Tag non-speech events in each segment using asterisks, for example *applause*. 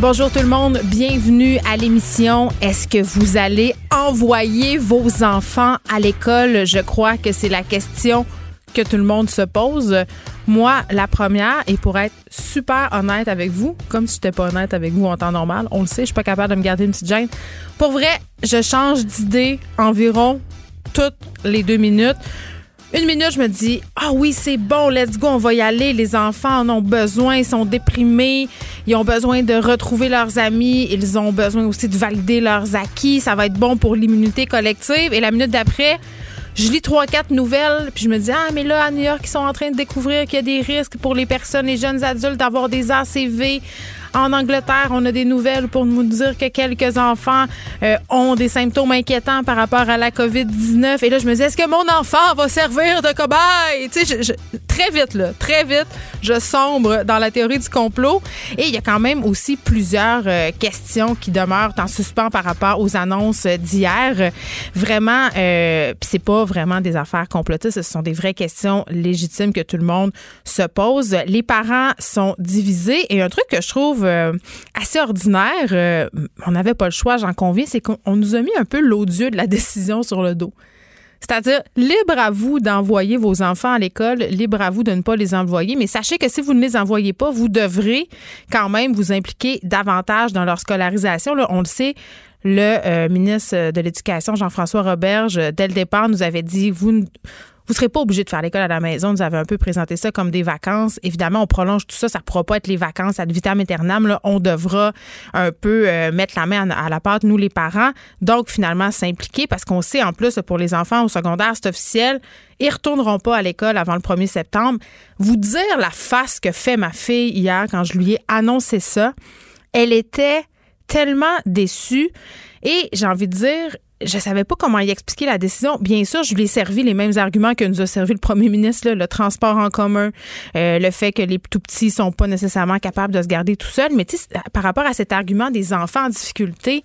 Bonjour tout le monde, bienvenue à l'émission. Est-ce que vous allez envoyer vos enfants à l'école? Je crois que c'est la question que tout le monde se pose. Moi, la première, et pour être super honnête avec vous, comme si je n'étais pas honnête avec vous en temps normal, on le sait, je suis pas capable de me garder une petite gêne. Pour vrai, je change d'idée environ toutes les deux minutes. Une minute, je me dis, ah oui, c'est bon, let's go, on va y aller. Les enfants en ont besoin, ils sont déprimés, ils ont besoin de retrouver leurs amis, ils ont besoin aussi de valider leurs acquis. Ça va être bon pour l'immunité collective. Et la minute d'après, je lis trois, quatre nouvelles, puis je me dis, ah, mais là, à New York, ils sont en train de découvrir qu'il y a des risques pour les personnes, les jeunes adultes, d'avoir des ACV. En Angleterre, on a des nouvelles pour nous dire que quelques enfants euh, ont des symptômes inquiétants par rapport à la COVID-19. Et là, je me dis, est-ce que mon enfant va servir de cobaye? Tu sais, je, très vite, là, très vite, je sombre dans la théorie du complot. Et il y a quand même aussi plusieurs euh, questions qui demeurent en suspens par rapport aux annonces d'hier. Vraiment, euh, c'est pas vraiment des affaires complotistes, ce sont des vraies questions légitimes que tout le monde se pose. Les parents sont divisés et un truc que je trouve euh, assez ordinaire. Euh, on n'avait pas le choix, j'en conviens, c'est qu'on nous a mis un peu l'odieux de la *laughs* décision sur le dos. C'est-à-dire, libre à vous d'envoyer vos enfants à l'école, libre à vous de ne pas les envoyer, mais sachez que si vous ne les envoyez pas, vous devrez quand même vous impliquer davantage dans leur scolarisation. Là, on le sait, le euh, ministre de l'Éducation, Jean-François Roberge, dès le départ, nous avait dit, vous vous serez pas obligé de faire l'école à la maison. Nous avons un peu présenté ça comme des vacances. Évidemment, on prolonge tout ça. Ça ne pourra pas être les vacances ad vitam aeternam. On devra un peu euh, mettre la main à, la pâte, nous les parents. Donc, finalement, s'impliquer parce qu'on sait en plus pour les enfants au secondaire, c'est officiel. Ils retourneront pas à l'école avant le 1er septembre. Vous dire la face que fait ma fille hier quand je lui ai annoncé ça, elle était tellement déçue. Et j'ai envie de dire, je savais pas comment y expliquer la décision. Bien sûr, je lui ai servi les mêmes arguments que nous a servi le premier *laughs* ministre, le transport en commun, euh, le fait que les tout petits sont pas nécessairement capables de se garder tout seuls. Mais par rapport à cet argument des enfants en difficulté,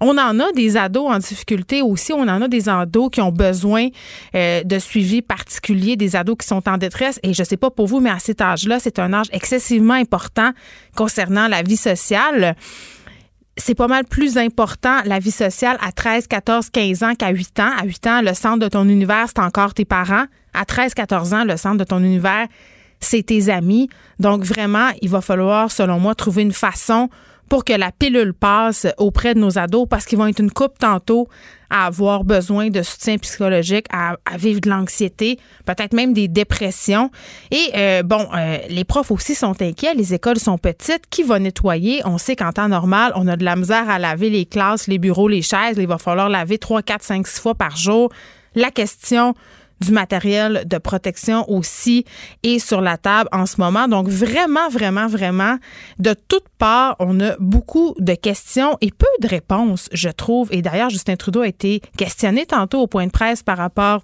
on en a des ados en difficulté aussi. On en a des ados qui ont besoin euh, de suivi particulier, des ados qui sont en détresse. Et je sais pas pour vous, mais à cet âge-là, c'est un âge excessivement important concernant la vie sociale c'est pas mal plus important la vie sociale à 13, 14, 15 ans qu'à 8 ans. À 8 ans, le centre de ton univers, c'est encore tes parents. À 13, 14 ans, le centre de ton univers, c'est tes amis. Donc vraiment, il va falloir, selon moi, trouver une façon pour que la pilule passe auprès de nos ados parce qu'ils vont être une coupe tantôt à avoir besoin de soutien psychologique, à, vivre de l'anxiété, peut-être même des dépressions. Et euh, bon, euh, les profs aussi sont inquiets, les écoles sont petites. Qui va nettoyer? On sait qu'en temps normal, on a de la misère à laver les classes, les bureaux, les chaises. Il va falloir laver 3, 4, 5, 6 fois par jour. La question du matériel de protection aussi est sur la table en ce moment. Donc vraiment, vraiment, vraiment, de toutes parts, on a beaucoup de questions et peu de réponses, je trouve. Et d'ailleurs, Justin Trudeau a été questionné tantôt au point de presse par rapport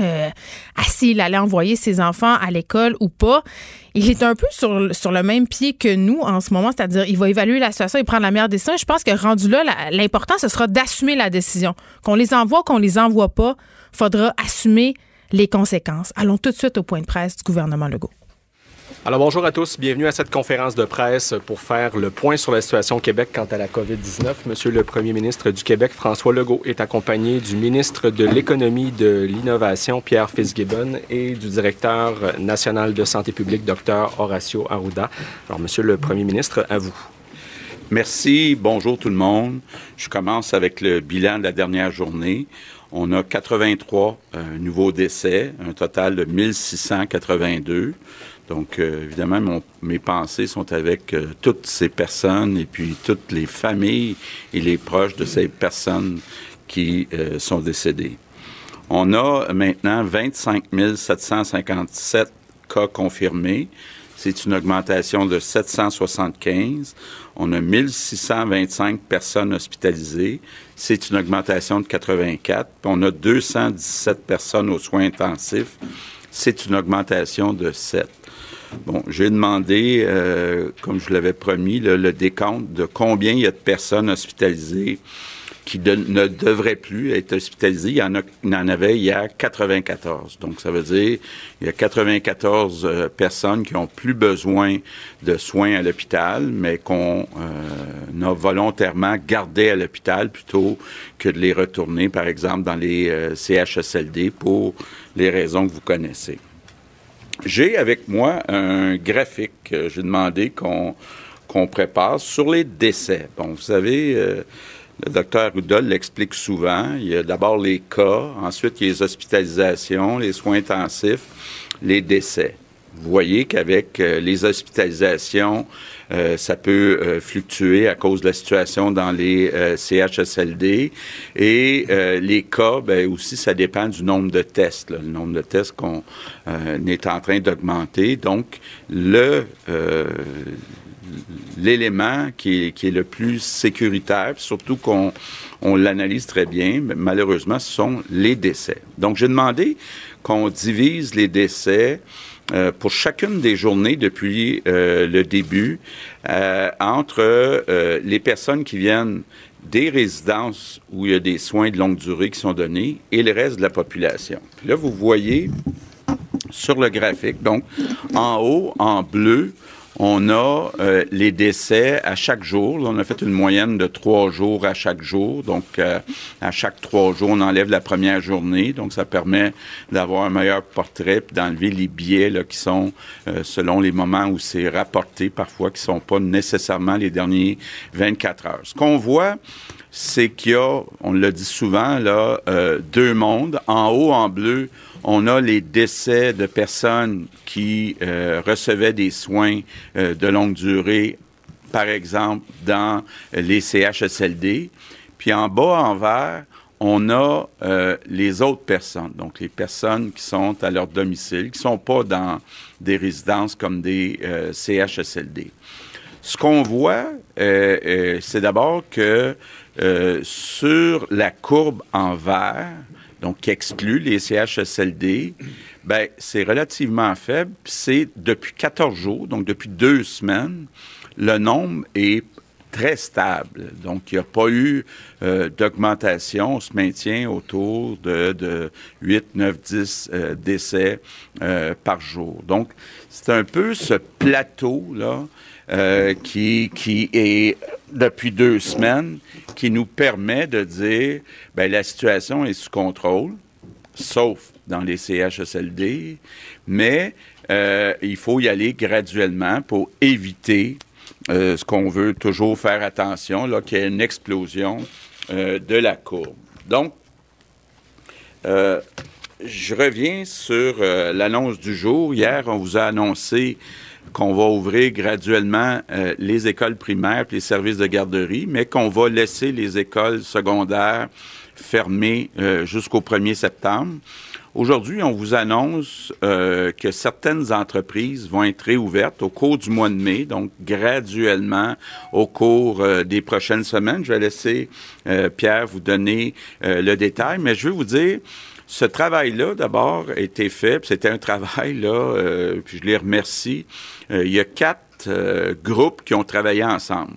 euh, à s'il allait envoyer ses enfants à l'école ou pas. Il est un peu sur, le même pied que nous en ce moment, c'est-à-dire il va évaluer la situation et prendre la meilleure décision. Je pense que rendu là, l'important, ce sera d'assumer la décision. Qu'on les envoie, qu'on les envoie pas, faudra assumer les conséquences. Allons tout de suite au point de presse du gouvernement Legault. Alors bonjour à tous, bienvenue à cette conférence de presse pour faire le point sur la situation au Québec quant à la COVID-19. Monsieur le Premier ministre du Québec, François Legault, est accompagné du ministre de l'Économie, de l'Innovation, Pierre Fitzgibbon, et du directeur national de santé publique, Dr Horacio Arruda. Alors Monsieur le Premier ministre, à vous. Merci, bonjour tout le monde. Je commence avec le bilan de la dernière journée. On a 83 euh, nouveaux décès, un total de 1682. Donc, euh, évidemment, mes pensées sont avec euh, toutes ces personnes et puis toutes les familles et les proches de ces personnes qui sont décédées. On a maintenant 25 757 cas confirmés, c'est une augmentation de 775. On a 1625 personnes hospitalisées. C'est une augmentation de 84. on a 217 personnes aux soins intensifs. C'est une augmentation de 7. Bon, j'ai demandé, euh, comme je l'avais promis, le décompte de combien il y a de personnes hospitalisées qui ne devraient plus être hospitalisés. Il y en, a, il en avait hier 94. Donc, ça veut dire il y a 94 euh, personnes qui ont plus besoin de soins à l'hôpital, mais qu'on euh, a volontairement gardé à l'hôpital plutôt que de les retourner, par exemple, dans les euh, CHSLD pour les raisons que vous connaissez. J'ai avec moi un graphique que j'ai demandé qu'on qu'on prépare sur les décès. Bon, vous savez, le docteur Rudol l'explique souvent. Il y a d'abord les cas, ensuite il y a les hospitalisations, les soins intensifs, les décès. Vous voyez qu'avec euh, les hospitalisations, euh, ça peut euh, fluctuer à cause de la situation dans les CHSLD. Et les cas, ben, aussi, ça dépend du nombre de tests. Le nombre de tests qu'on est en train d'augmenter. Donc, le l'élément qui est, le plus sécuritaire, surtout qu'on on l'analyse très bien, mais malheureusement, ce sont les décès. Donc, j'ai demandé qu'on divise les décès euh, pour chacune des journées depuis euh, le début euh, entre les personnes qui viennent des résidences où il y a des soins de longue durée qui sont donnés et le reste de la population. là, vous voyez sur le graphique, donc en haut, en bleu, on a euh, les décès à chaque jour. on a fait une moyenne de trois jours à chaque jour. Donc, euh, à chaque trois jours, on enlève la première journée. Donc, ça permet d'avoir un meilleur portrait d'enlever les biais là, qui sont euh, selon les moments où c'est rapporté, parfois qui sont pas nécessairement les derniers 24 heures. Ce qu'on voit, c'est qu'il y a, on le dit souvent, là, deux mondes. En haut, en bleu, on a les décès de personnes qui euh, recevaient des soins euh, de longue durée, par exemple dans les CHSLD. Puis en bas, en vert, on a euh, les autres personnes, donc les personnes qui sont à leur domicile, qui ne sont pas dans des résidences comme des CHSLD. Ce qu'on voit, c'est d'abord que sur la courbe en vert, donc qui exclut les CHSLD, ben, c'est relativement faible. C'est depuis 14 jours, donc depuis deux semaines, le nombre est très stable. Donc, il n'y a pas eu euh, d'augmentation. On se maintient autour de, 8, 9, 10 décès euh, par jour. Donc, c'est un peu ce plateau-là euh, qui, qui est depuis deux semaines qui nous permet de dire ben la situation est sous contrôle, sauf dans les CHSLD, mais euh, il faut y aller graduellement pour éviter euh, ce qu'on veut toujours faire attention, là, qu'il y ait une explosion de la courbe. Donc, je reviens sur l'annonce du jour. Hier, on vous a annoncé qu'on va ouvrir graduellement euh, les écoles primaires les services de garderie, mais qu'on va laisser les écoles secondaires fermées euh, jusqu'au 1er septembre. Aujourd'hui, on vous annonce euh, que certaines entreprises vont être réouvertes au cours du mois de mai, donc graduellement au cours des prochaines semaines. Je vais laisser Pierre vous donner le détail, mais je veux vous dire, ce travail-là, d'abord, a été fait. C'était un travail, là, euh, puis je les remercie. Euh, il y a quatre euh, groupes qui ont travaillé ensemble.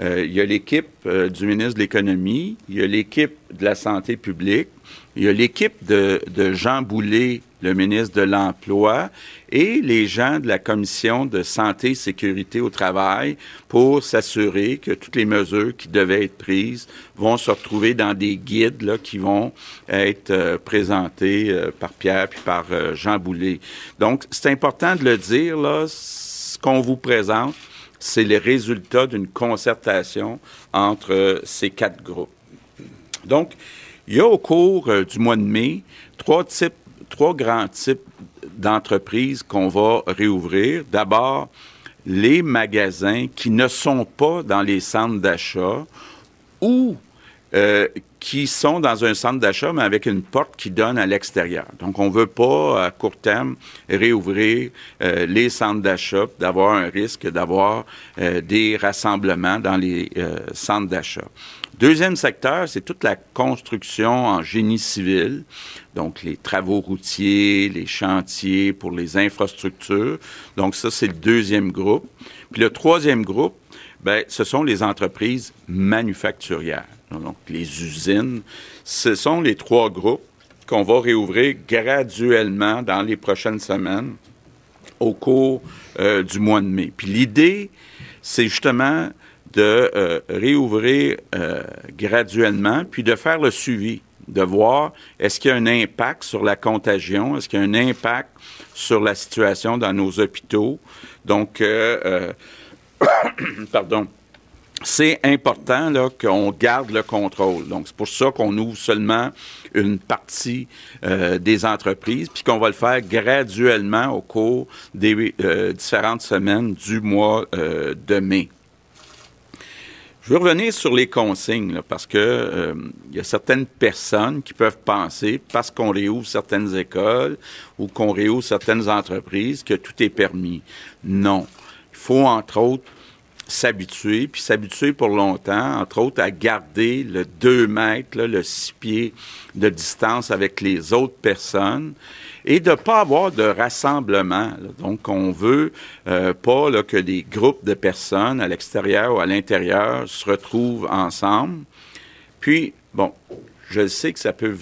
il y a l'équipe du ministre de l'Économie, il y a l'équipe de la Santé publique, il y a l'équipe de, Jean Boulet, le ministre de l'Emploi, et les gens de la Commission de santé et sécurité au travail pour s'assurer que toutes les mesures qui devaient être prises vont se retrouver dans des guides là, qui vont être euh, présentés euh, par Pierre puis par euh, Jean Boulet. Donc, c'est important de le dire, là, ce qu'on vous présente, c'est les résultats d'une concertation entre ces quatre groupes. Donc, il y a au cours du mois de mai trois types, trois grands types d'entreprises qu'on va réouvrir. D'abord, les magasins qui ne sont pas dans les centres d'achat ou euh, qui sont dans un centre d'achat, mais avec une porte qui donne à l'extérieur. Donc, on ne veut pas, à court terme, réouvrir euh, les centres d'achat, d'avoir un risque d'avoir euh, des rassemblements dans les centres d'achat. Deuxième secteur, c'est toute la construction en génie civil, donc les travaux routiers, les chantiers pour les infrastructures. Donc ça, c'est le deuxième groupe. Puis le troisième groupe, ben, ce sont les entreprises manufacturières, donc les usines. Ce sont les trois groupes qu'on va réouvrir graduellement dans les prochaines semaines au cours euh, du mois de mai. Puis l'idée, c'est justement de euh, réouvrir euh, graduellement, puis de faire le suivi, de voir est-ce qu'il y a un impact sur la contagion, est-ce qu'il y a un impact sur la situation dans nos hôpitaux? Donc, euh, *coughs* pardon. C'est important qu'on garde le contrôle. Donc, c'est pour ça qu'on ouvre seulement une partie des entreprises, puis qu'on va le faire graduellement au cours des différentes semaines du mois de mai. Je veux revenir sur les consignes, parce que euh, il y a certaines personnes qui peuvent penser, parce qu'on réouvre certaines écoles ou qu'on réouvre certaines entreprises, que tout est permis. Non. Il faut, entre autres, s'habituer, puis s'habituer pour longtemps, entre autres, à garder le 2 mètres, le 6 pieds de distance avec les autres personnes et de pas avoir de rassemblement. Donc, on veut euh, pas là, que des groupes de personnes à l'extérieur ou à l'intérieur se retrouvent ensemble. Puis, bon, je sais que ça peut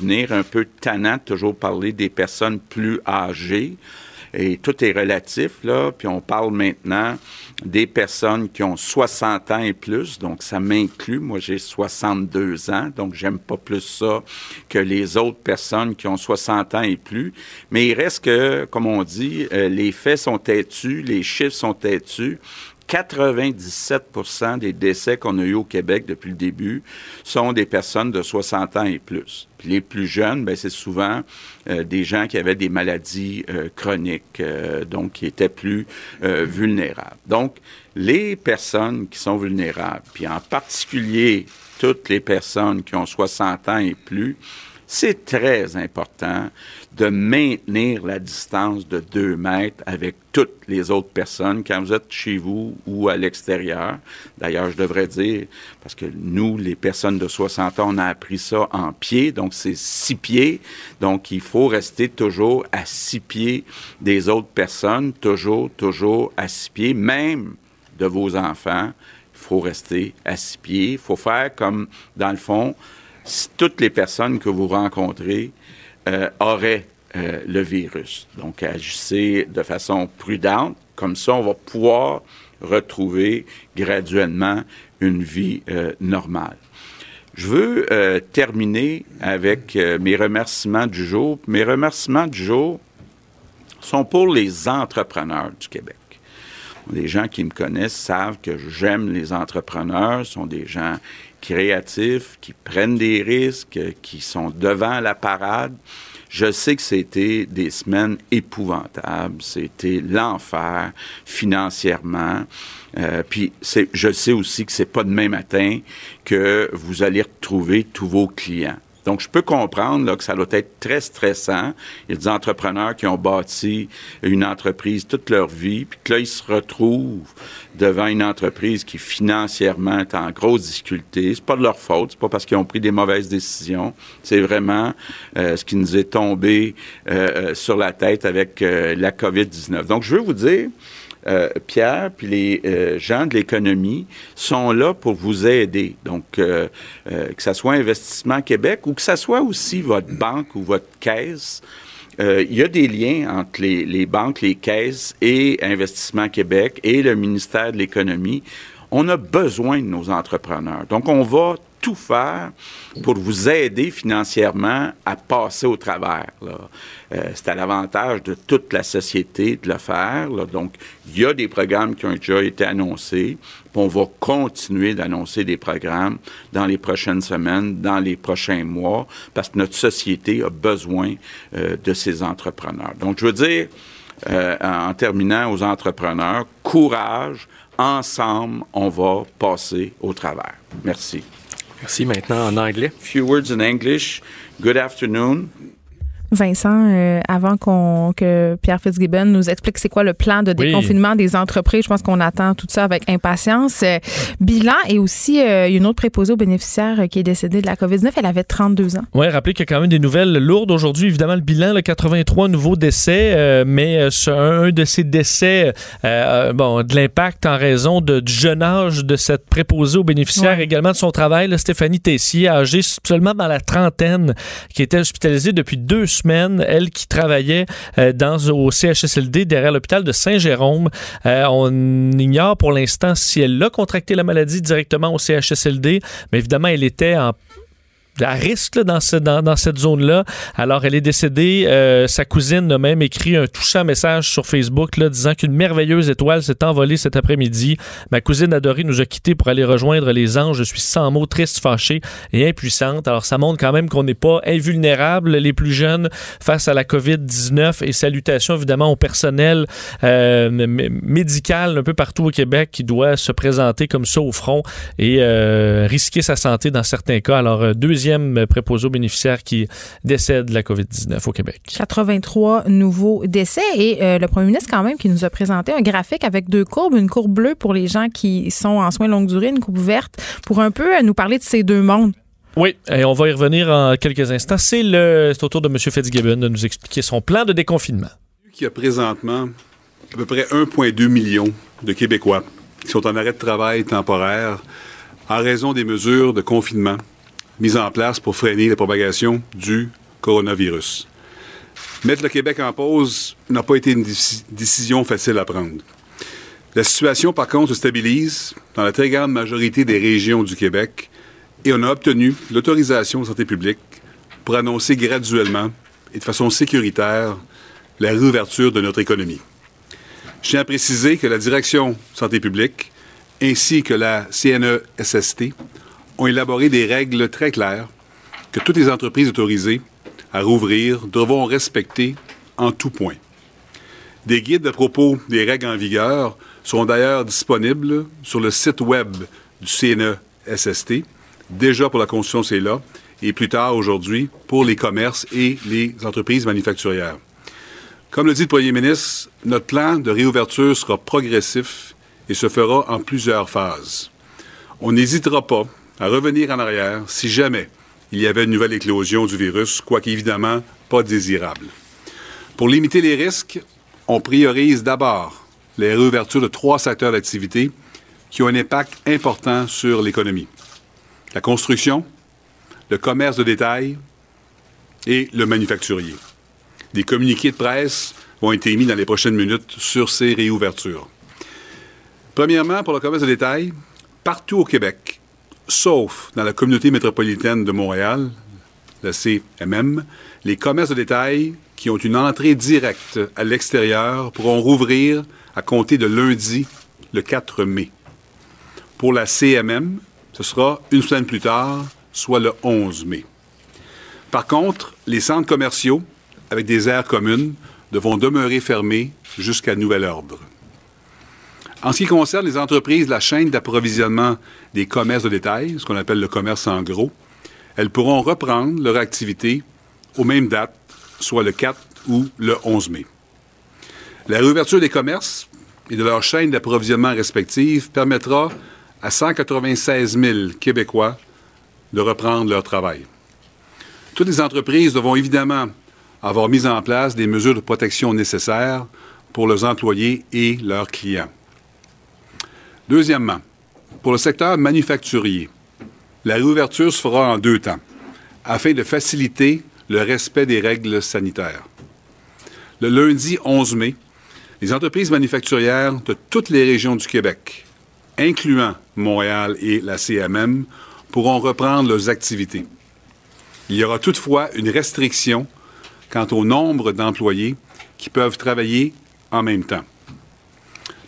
venir un peu tannant toujours parler des personnes plus âgées et tout est relatif, là. Puis on parle maintenant des personnes qui ont 60 ans et plus, donc ça m'inclut. Moi, j'ai 62 ans, donc j'aime pas plus ça que les autres personnes qui ont 60 ans et plus. Mais il reste que, comme on dit, euh, les faits sont têtus, les chiffres sont têtus. 97% des décès qu'on a eu au Québec depuis le début sont des personnes de 60 ans et plus. les plus jeunes, ben, c'est souvent euh, des gens qui avaient des maladies euh, chroniques, euh, donc qui étaient plus vulnérables. Donc, les personnes qui sont vulnérables, puis en particulier toutes les personnes qui ont 60 ans et plus, c'est très important de maintenir la distance de deux mètres avec toutes les autres personnes quand vous êtes chez vous ou à l'extérieur. D'ailleurs, je devrais dire, parce que nous, les personnes de 60 ans, on a appris ça en pied, donc c'est six pieds. Donc, il faut rester toujours à six pieds des autres personnes, toujours, toujours à six pieds, même de vos enfants. Il faut rester à six pieds. Il faut faire comme, dans le fond, si toutes les personnes que vous rencontrez euh, auraient euh, le virus. Donc, agissez de façon prudente. Comme ça, on va pouvoir retrouver graduellement une vie euh, normale. Je veux terminer avec mes remerciements du jour. Mes remerciements du jour sont pour les entrepreneurs du Québec. Les gens qui me connaissent savent que j'aime les entrepreneurs, sont des gens créatifs, qui prennent des risques, qui sont devant la parade. Je sais que c'était des semaines épouvantables, c'était l'enfer financièrement. Euh, puis je sais aussi que c'est pas demain matin que vous allez retrouver tous vos clients. Donc, je peux comprendre là, que ça doit être très stressant. Il y a des entrepreneurs qui ont bâti une entreprise toute leur vie, puis que là, ils se retrouvent devant une entreprise qui financièrement est en grosse difficulté. C'est pas de leur faute, c'est pas parce qu'ils ont pris des mauvaises décisions. C'est vraiment euh, ce qui nous est tombé euh, euh, sur la tête avec la COVID-19. Donc, je veux vous dire, euh, Pierre, puis les euh, gens de l'économie sont là pour vous aider. Donc, euh, que ce soit Investissement Québec ou que ce soit aussi votre banque ou votre caisse. il y a des liens entre les, les, banques, les caisses et Investissement Québec et le ministère de l'Économie. On a besoin de nos entrepreneurs. Donc, on va tout faire pour vous aider financièrement à passer au travers. Euh, c'est à l'avantage de toute la société de le faire. Donc, il y a des programmes qui ont déjà été annoncés. On va continuer d'annoncer des programmes dans les prochaines semaines, dans les prochains mois, parce que notre société a besoin euh, de ces entrepreneurs. Donc, je veux dire, euh, en terminant aux entrepreneurs, courage, ensemble, on va passer au travers. Merci. Merci. Maintenant en anglais. Few words in English. Good afternoon. Vincent, euh, avant qu'on que Pierre Fitzgibbon nous explique c'est quoi le plan de déconfinement des entreprises, je pense qu'on attend tout ça avec impatience. Euh, bilan et aussi euh, une autre préposée aux bénéficiaires qui est décédée de la COVID-19, elle avait 32 ans. Oui, rappelez qu'il y a quand même des nouvelles lourdes aujourd'hui. Évidemment, le bilan, le 83 nouveaux décès, mais un, de ces décès, bon, de l'impact en raison de, du jeune âge de cette préposée aux bénéficiaires, également de son travail, Stéphanie Tessier, âgée seulement dans la trentaine, qui était hospitalisée depuis deux semaines elle qui travaillait euh, dans, au CHSLD derrière l'hôpital de Saint-Jérôme. Euh, on ignore pour l'instant si elle a contracté la maladie directement au CHSLD, mais évidemment, elle était en à risque dans, ce, dans, dans, cette zone-là. Alors, elle est décédée. Euh, sa cousine a même écrit un touchant message sur Facebook là, disant qu'une merveilleuse étoile s'est envolée cet après-midi. Ma cousine adorée nous a quittés pour aller rejoindre les anges. Je suis sans mots, triste, fâchée et impuissante. Alors, ça montre quand même qu'on n'est pas invulnérable, les plus jeunes, face à la COVID-19 et salutations évidemment au personnel euh, médical un peu partout au Québec qui doit se présenter comme ça au front et euh, risquer sa santé dans certains cas. Alors, deuxième préposé aux bénéficiaires qui décède de la COVID-19 au Québec. 83 nouveaux décès et euh, le premier ministre quand même qui nous a présenté un graphique avec deux courbes, une courbe bleue pour les gens qui sont en soins longue durée, une courbe verte pour un peu euh, nous parler de ces deux mondes. Oui, et on va y revenir en quelques instants. C'est le au tour de M. Fitzgibbon de nous expliquer son plan de déconfinement. Il y a présentement à peu près 1,2 million de Québécois qui sont en arrêt de travail temporaire en raison des mesures de confinement mise en place pour freiner la propagation du coronavirus. Mettre le Québec en pause n'a pas été une décision facile à prendre. La situation, par contre, se stabilise dans la très grande majorité des régions du Québec et on a obtenu l'autorisation de santé publique pour annoncer graduellement et de façon sécuritaire la réouverture de notre économie. Je tiens à préciser que la Direction Santé publique ainsi que la CNESST ont élaboré des règles très claires que toutes les entreprises autorisées à rouvrir devront respecter en tout point. Des guides à propos des règles en vigueur seront d'ailleurs disponibles sur le site web du CNESST, déjà pour la construction c'est là, et plus tard aujourd'hui pour les commerces et les entreprises manufacturières. Comme le dit le Premier ministre, notre plan de réouverture sera progressif et se fera en plusieurs phases. On n'hésitera pas à revenir en arrière si jamais il y avait une nouvelle éclosion du virus, quoique évidemment pas désirable. Pour limiter les risques, on priorise d'abord les réouvertures de trois secteurs d'activité qui ont un impact important sur l'économie. La construction, le commerce de détail et le manufacturier. Des communiqués de presse vont être émis dans les prochaines minutes sur ces réouvertures. Premièrement, pour le commerce de détail, partout au Québec, sauf dans la communauté métropolitaine de Montréal, la CMM, les commerces de détail qui ont une entrée directe à l'extérieur pourront rouvrir à compter de lundi, le 4 mai. Pour la CMM, ce sera une semaine plus tard, soit le 11 mai. Par contre, les centres commerciaux, avec des aires communes, devront demeurer fermés jusqu'à nouvel ordre. En ce qui concerne les entreprises, la chaîne d'approvisionnement des commerces de détail, ce qu'on appelle le commerce en gros, elles pourront reprendre leur activité aux mêmes dates, soit le 4 ou le 11 mai. La réouverture des commerces et de leurs chaînes d'approvisionnement respectives permettra à 196 000 Québécois de reprendre leur travail. Toutes les entreprises devront évidemment avoir mis en place des mesures de protection nécessaires pour leurs employés et leurs clients. Deuxièmement, pour le secteur manufacturier, la réouverture se fera en deux temps, afin de faciliter le respect des règles sanitaires. Le lundi 11 mai, les entreprises manufacturières de toutes les régions du Québec, incluant Montréal et la CMM, pourront reprendre leurs activités. Il y aura toutefois une restriction quant au nombre d'employés qui peuvent travailler en même temps.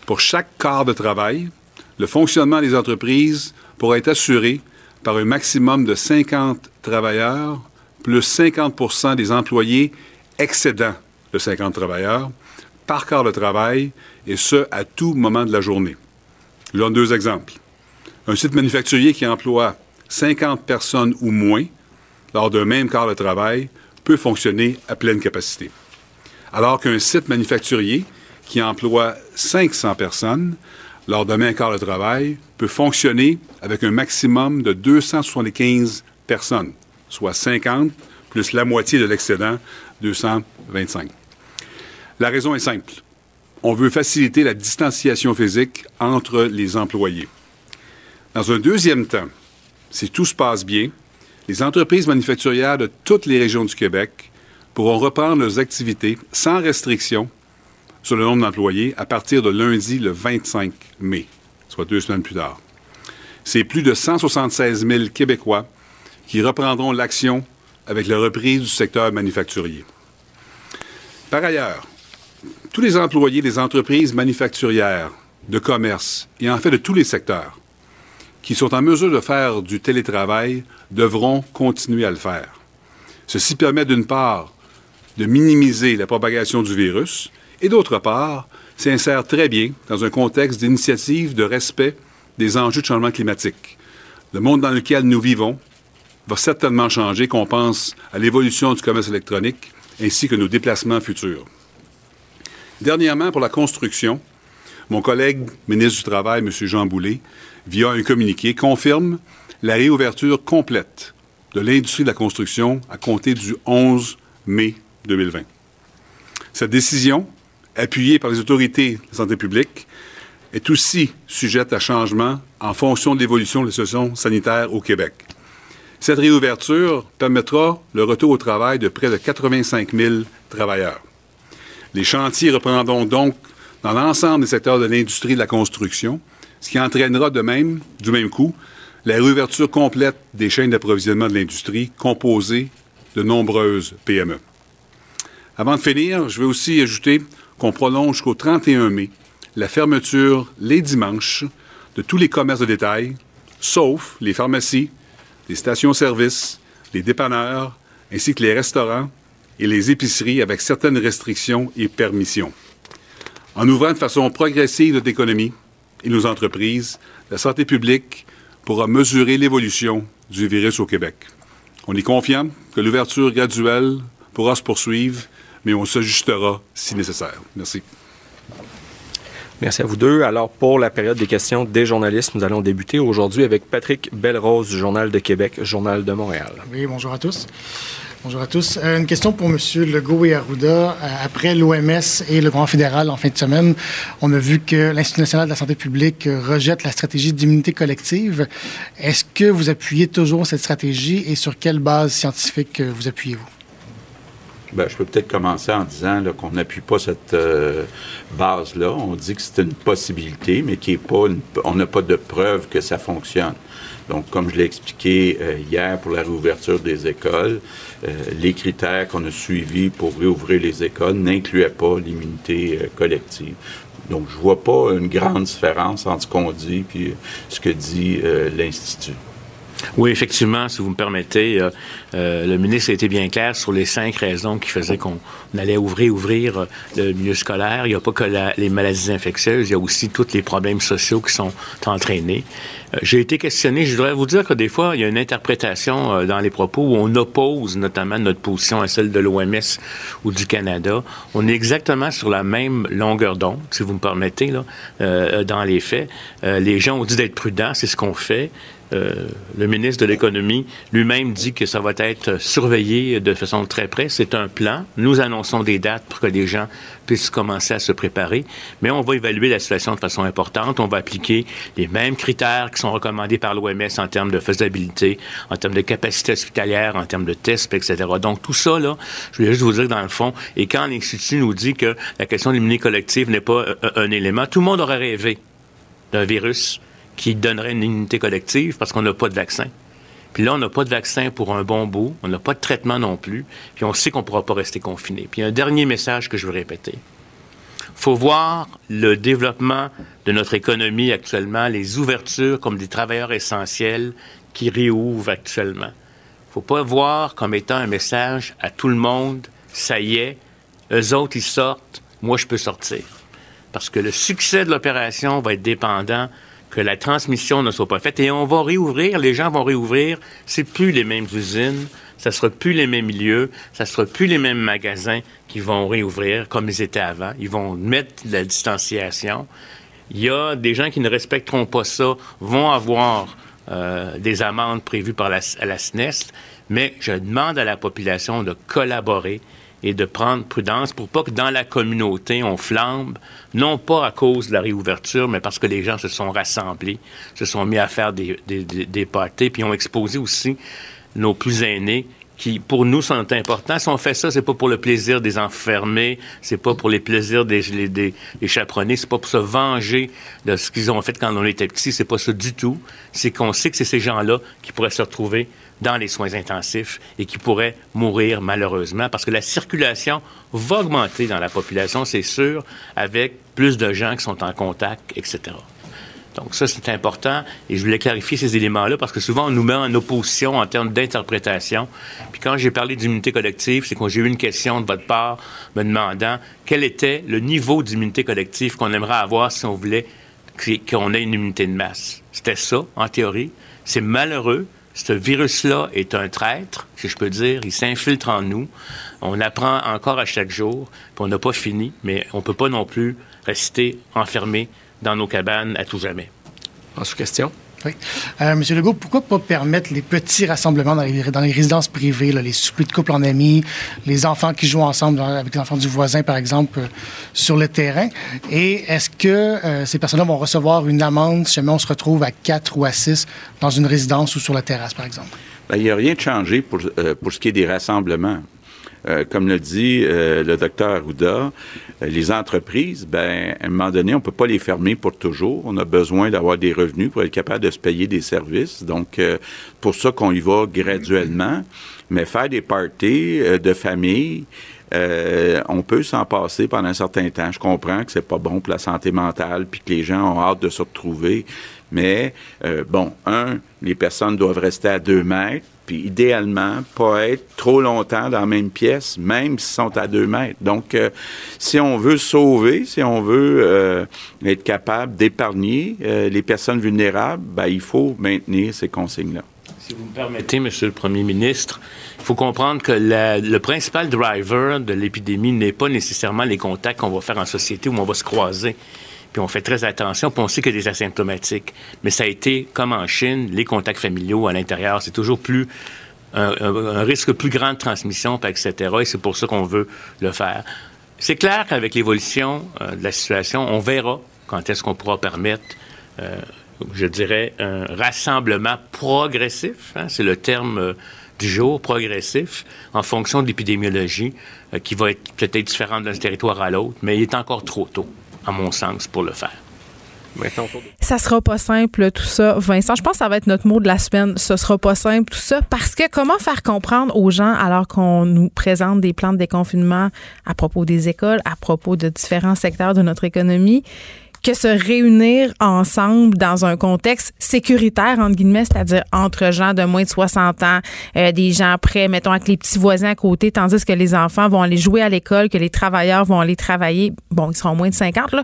Pour chaque quart de travail, le fonctionnement des entreprises pourra être assuré par un maximum de 50 travailleurs plus 50% des employés excédant de 50 travailleurs par quart de travail, et ce, à tout moment de la journée. Je donne deux exemples. Un site manufacturier qui emploie 50 personnes ou moins lors d'un même quart de travail peut fonctionner à pleine capacité. Alors qu'un site manufacturier qui emploie 500 personnes lors d'un même quart de travail peut fonctionner avec un maximum de 275 personnes, soit 50 plus la moitié de l'excédent, 225. La raison est simple. On veut faciliter la distanciation physique entre les employés. Dans un deuxième temps, si tout se passe bien, les entreprises manufacturières de toutes les régions du Québec pourront reprendre leurs activités sans restriction sur le nombre d'employés à partir de lundi le 25 mai, soit deux semaines plus tard. C'est plus de 176 000 Québécois qui reprendront l'action avec la reprise du secteur manufacturier. Par ailleurs, tous les employés des entreprises manufacturières, de commerce et en fait de tous les secteurs qui sont en mesure de faire du télétravail devront continuer à le faire. Ceci permet d'une part de minimiser la propagation du virus et d'autre part s'insère très bien dans un contexte d'initiative de respect des enjeux de changement climatique. Le monde dans lequel nous vivons va certainement changer, qu'on pense à l'évolution du commerce électronique ainsi que nos déplacements futurs. Dernièrement, pour la construction, mon collègue ministre du Travail, M. Jean Boulet, via un communiqué, confirme la réouverture complète de l'industrie de la construction à compter du 11 mai 2020. Cette décision, appuyée par les autorités de santé publique, est aussi sujette à changement en fonction de l'évolution de la situation sanitaire au Québec. Cette réouverture permettra le retour au travail de près de 85 000 travailleurs. Les chantiers reprendront donc dans l'ensemble des secteurs de l'industrie de la construction, ce qui entraînera de même, du même coup, la réouverture complète des chaînes d'approvisionnement de l'industrie composées de nombreuses PME. Avant de finir, je vais aussi ajouter qu'on prolonge jusqu'au 31 mai la fermeture les dimanches de tous les commerces de détail, sauf les pharmacies, les stations-service, les dépanneurs, ainsi que les restaurants et les épiceries avec certaines restrictions et permissions. En ouvrant de façon progressive notre économie et nos entreprises, la santé publique pourra mesurer l'évolution du virus au Québec. On est confiant que l'ouverture graduelle pourra se poursuivre, mais on s'ajustera si nécessaire. Merci. Merci à vous deux. Alors, pour la période des questions des journalistes, nous allons débuter aujourd'hui avec Patrick Belrose du Journal de Québec, Journal de Montréal. Oui, bonjour à tous. Bonjour à tous. Euh, une question pour M. Legault et Arruda. Euh, après l'OMS et le Grand fédéral en fin de semaine, on a vu que l'Institut national de la santé publique rejette la stratégie d'immunité collective. Est-ce que vous appuyez toujours cette stratégie et sur quelle base scientifique vous appuyez-vous? Bien, je peux peut-être commencer en disant qu'on n'appuie pas cette euh, base-là. On dit que c'est une possibilité, mais qui est pas on n'a pas de preuve que ça fonctionne. Donc, comme je l'ai expliqué hier pour la réouverture des écoles, euh, les critères qu'on a suivis pour réouvrir les écoles n'incluaient pas l'immunité euh, collective. Donc, je vois pas une grande différence entre ce qu'on dit et ce que dit euh, l'Institut. Oui, effectivement, si vous me permettez, le ministre a été bien clair sur les cinq raisons qui faisaient qu'on allait ouvrir, ouvrir le milieu scolaire. Il n'y a pas que les maladies infectieuses, il y a aussi tous les problèmes sociaux qui sont entraînés. Euh, j'ai été questionné. Je voudrais vous dire que des fois, il y a une interprétation euh, dans les propos où on oppose notamment notre position à celle de l'OMS ou du Canada. On est exactement sur la même longueur d'onde, si vous me permettez, là, euh, dans les faits. les gens ont dit d'être prudents, c'est ce qu'on fait. Euh, le ministre de l'Économie lui-même dit que ça va être surveillé de façon très près. C'est un plan. Nous annonçons des dates pour que les gens puissent commencer à se préparer. Mais on va évaluer la situation de façon importante. On va appliquer les mêmes critères qui sont recommandés par l'OMS en termes de faisabilité, en termes de capacité hospitalière, en termes de tests, etc. Donc, tout ça, là, je voulais juste vous dire dans le fond, et quand l'Institut nous dit que la question de l'immunité collective n'est pas un, un élément, tout le monde aurait rêvé d'un virus qui donnerait une immunité collective parce qu'on n'a pas de vaccin. Puis là, on n'a pas de vaccin pour un bon bout, on n'a pas de traitement non plus, puis on sait qu'on ne pourra pas rester confiné. Puis un dernier message que je veux répéter. Il faut voir le développement de notre économie actuellement, les ouvertures comme des travailleurs essentiels qui réouvrent actuellement. Il ne faut pas voir comme étant un message à tout le monde, ça y est, eux autres, ils sortent, moi, je peux sortir. Parce que le succès de l'opération va être dépendant que la transmission ne soit pas faite. Et on va réouvrir, les gens vont réouvrir. C'est plus les mêmes usines, ça sera plus les mêmes milieux, ça sera plus les mêmes magasins qui vont réouvrir comme ils étaient avant. Ils vont mettre de la distanciation. Il y a des gens qui ne respecteront pas ça, vont avoir euh, des amendes prévues par la, la SNES, mais je demande à la population de collaborer et de prendre prudence pour pas que dans la communauté, on flambe, non pas à cause de la réouverture, mais parce que les gens se sont rassemblés, se sont mis à faire des, des, puis ont exposé aussi nos plus aînés qui, pour nous, sont importants. Si on fait ça, c'est pas pour le plaisir des enfermés, c'est pas pour les plaisirs des, des, des chaperonnés, c'est pas pour se venger de ce qu'ils ont fait quand on était petits, c'est pas ça du tout. C'est qu'on sait que c'est ces gens-là qui pourraient se retrouver dans les soins intensifs et qui pourraient mourir malheureusement parce que la circulation va augmenter dans la population, c'est sûr, avec plus de gens qui sont en contact, etc. Donc ça, c'est important et je voulais clarifier ces éléments-là parce que souvent, on nous met en opposition en termes d'interprétation. Puis quand j'ai parlé d'immunité collective, c'est quand j'ai eu une question de votre part me demandant quel était le niveau d'immunité collective qu'on aimerait avoir si on voulait qu'on ait une immunité de masse. C'était ça, en théorie. C'est malheureux, ce virus-là est un traître, si je peux dire. Il s'infiltre en nous. On apprend encore à chaque jour, puis on n'a pas fini, mais on ne peut pas non plus rester enfermé dans nos cabanes à tout jamais. En sous-question? Oui. Euh, Monsieur Legault, pourquoi pas permettre les petits rassemblements dans les, résidences privées, les soupers de couple en amis, les enfants qui jouent ensemble avec les enfants du voisin, par exemple, euh, sur le terrain? Et est-ce que euh, ces personnes-là vont recevoir une amende si jamais on se retrouve à quatre ou à six dans une résidence ou sur la terrasse, par exemple? Bien, il n'y a rien de changé pour ce qui est des rassemblements. Euh, comme le dit euh, le docteur Arruda, euh, les entreprises, ben, à un moment donné, on peut pas les fermer pour toujours. On a besoin d'avoir des revenus pour être capable de se payer des services. Donc, pour ça qu'on y va graduellement. Mais faire des parties de famille, euh, on peut s'en passer pendant un certain temps. Je comprends que c'est pas bon pour la santé mentale, puis que les gens ont hâte de se retrouver. Mais euh, bon, un, les personnes doivent rester à deux mètres, puis idéalement, pas être trop longtemps dans la même pièce, même s'ils sont à deux mètres. Donc, euh, si on veut sauver, si on veut euh, être capable d'épargner euh, les personnes vulnérables, ben, il faut maintenir ces consignes-là. Si vous me permettez, Monsieur le Premier ministre, il faut comprendre que le principal driver de l'épidémie n'est pas nécessairement les contacts qu'on va faire en société où on va se croiser. Puis on fait très attention, puis on sait que des asymptomatiques. Mais ça a été, comme en Chine, les contacts familiaux à l'intérieur, c'est toujours plus un, risque plus grand de transmission, etc. Et c'est pour ça qu'on veut le faire. C'est clair qu'avec l'évolution euh, de la situation, on verra quand est-ce qu'on pourra permettre euh, je dirais, un rassemblement progressif, hein, c'est le terme euh, du jour, progressif, en fonction de l'épidémiologie, qui va être peut-être différente d'un territoire à l'autre, mais il est encore trop tôt, à mon sens, pour le faire. Ça sera pas simple tout ça, Vincent. Je pense que ça va être notre mot de la semaine. Ce sera pas simple tout ça parce que comment faire comprendre aux gens alors qu'on nous présente des plans de déconfinement à propos des écoles, à propos de différents secteurs de notre économie, que se réunir ensemble dans un contexte sécuritaire, entre guillemets, c'est-à-dire entre gens de moins de 60 ans, euh, des gens prêts, mettons, avec les petits voisins à côté, tandis que les enfants vont aller jouer à l'école, que les travailleurs vont aller travailler, bon, ils seront moins de 50, là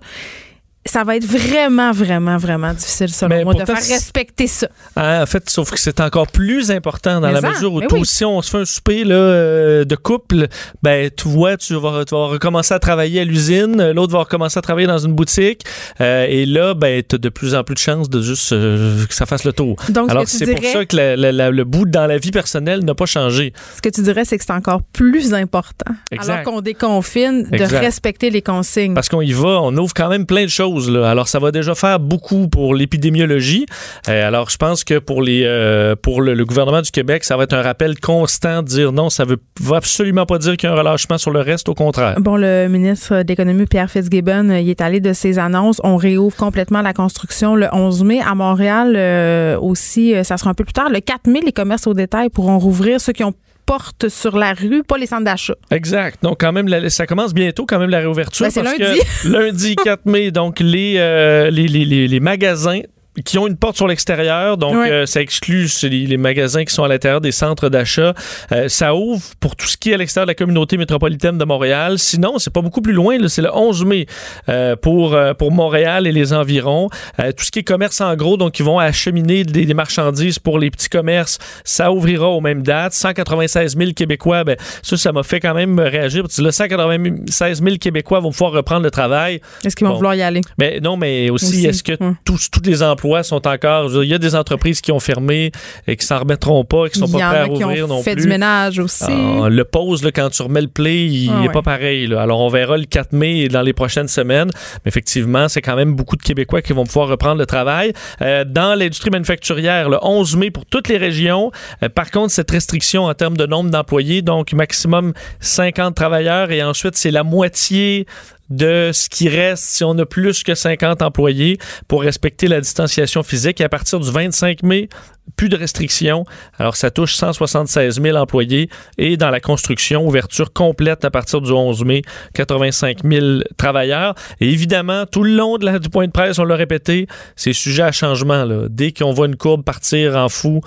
ça va être vraiment, vraiment, vraiment difficile, selon mais moi, de faire respecter ça. Hein, en fait, sauf que c'est encore plus important dans mais la mesure où toi, oui. si on se fait un souper là, de couple, ben, tu vois, tu vas, tu vas recommencer à travailler à l'usine, l'autre va recommencer à travailler dans une boutique, euh, et là, ben, tu as de plus en plus de chances de juste euh, que ça fasse le tour. Donc, Alors, c'est dirais... pour ça que la, la, la, le bout dans la vie personnelle n'a pas changé. Ce que tu dirais, c'est que c'est encore plus important, exact. alors qu'on déconfine, de exact. respecter les consignes. Parce qu'on y va, on ouvre quand même plein de choses Alors, ça va déjà faire beaucoup pour l'épidémiologie. Euh, alors, je pense que pour, euh, le, gouvernement du Québec, ça va être un rappel constant de dire non, ça ne veut absolument pas dire qu'il y a un relâchement sur le reste, au contraire. Bon, le ministre de l'Économie, Pierre Fitzgibbon, il est allé de ses annonces. On réouvre complètement la construction le 11 mai. À Montréal euh, aussi, ça sera un peu plus tard. Le 4 mai, les commerces au détail pourront rouvrir. Ceux qui ont porte sur la rue, pas les centres d'achat. Exact. Donc, quand même, la, ça commence bientôt, quand même, la réouverture. Ben, c'est lundi. *laughs* lundi 4 mai, donc les, euh, les, les, les, magasins qui ont une porte sur l'extérieur, donc euh, ça exclut les, magasins qui sont à l'intérieur des centres d'achat. Euh, ça ouvre pour tout ce qui est à l'extérieur de la communauté métropolitaine de Montréal. Sinon, c'est pas beaucoup plus loin, c'est le 11 mai euh, pour, pour Montréal et les environs. tout ce qui est commerce en gros, donc ils vont acheminer des, marchandises pour les petits commerces, ça ouvrira aux mêmes dates. 196 000 Québécois, ben, ça, ça m'a fait quand même réagir. Parce que là, 196 000 Québécois vont pouvoir reprendre le travail. Est-ce qu'ils vont vouloir y aller? Mais non, mais aussi, est-ce que tous, tous les emplois sont encore. Il y a des entreprises qui ont fermé et qui s'en remettront pas, et qui sont pas prêts à ouvrir non fait plus. du ménage aussi. Ah, le pause, là, quand tu remets le play, il n'est ah, pas pareil. Alors, on verra le 4 mai et dans les prochaines semaines. Mais effectivement, c'est quand même beaucoup de Québécois qui vont pouvoir reprendre le travail. Euh, dans l'industrie manufacturière, le 11 mai pour toutes les régions. Euh, par contre, cette restriction en termes de nombre d'employés, donc maximum 50 travailleurs et ensuite, c'est la moitié de ce qui reste si on a plus que 50 employés pour respecter la distanciation physique. À partir du 25 mai, plus de restrictions. Alors, ça touche 176 000 employés et dans la construction, ouverture complète à partir du 11 mai, 85 000 travailleurs. Et évidemment, tout le long du point de presse, on l'a répété, c'est sujet à changement. Dès qu'on voit une courbe partir en fou,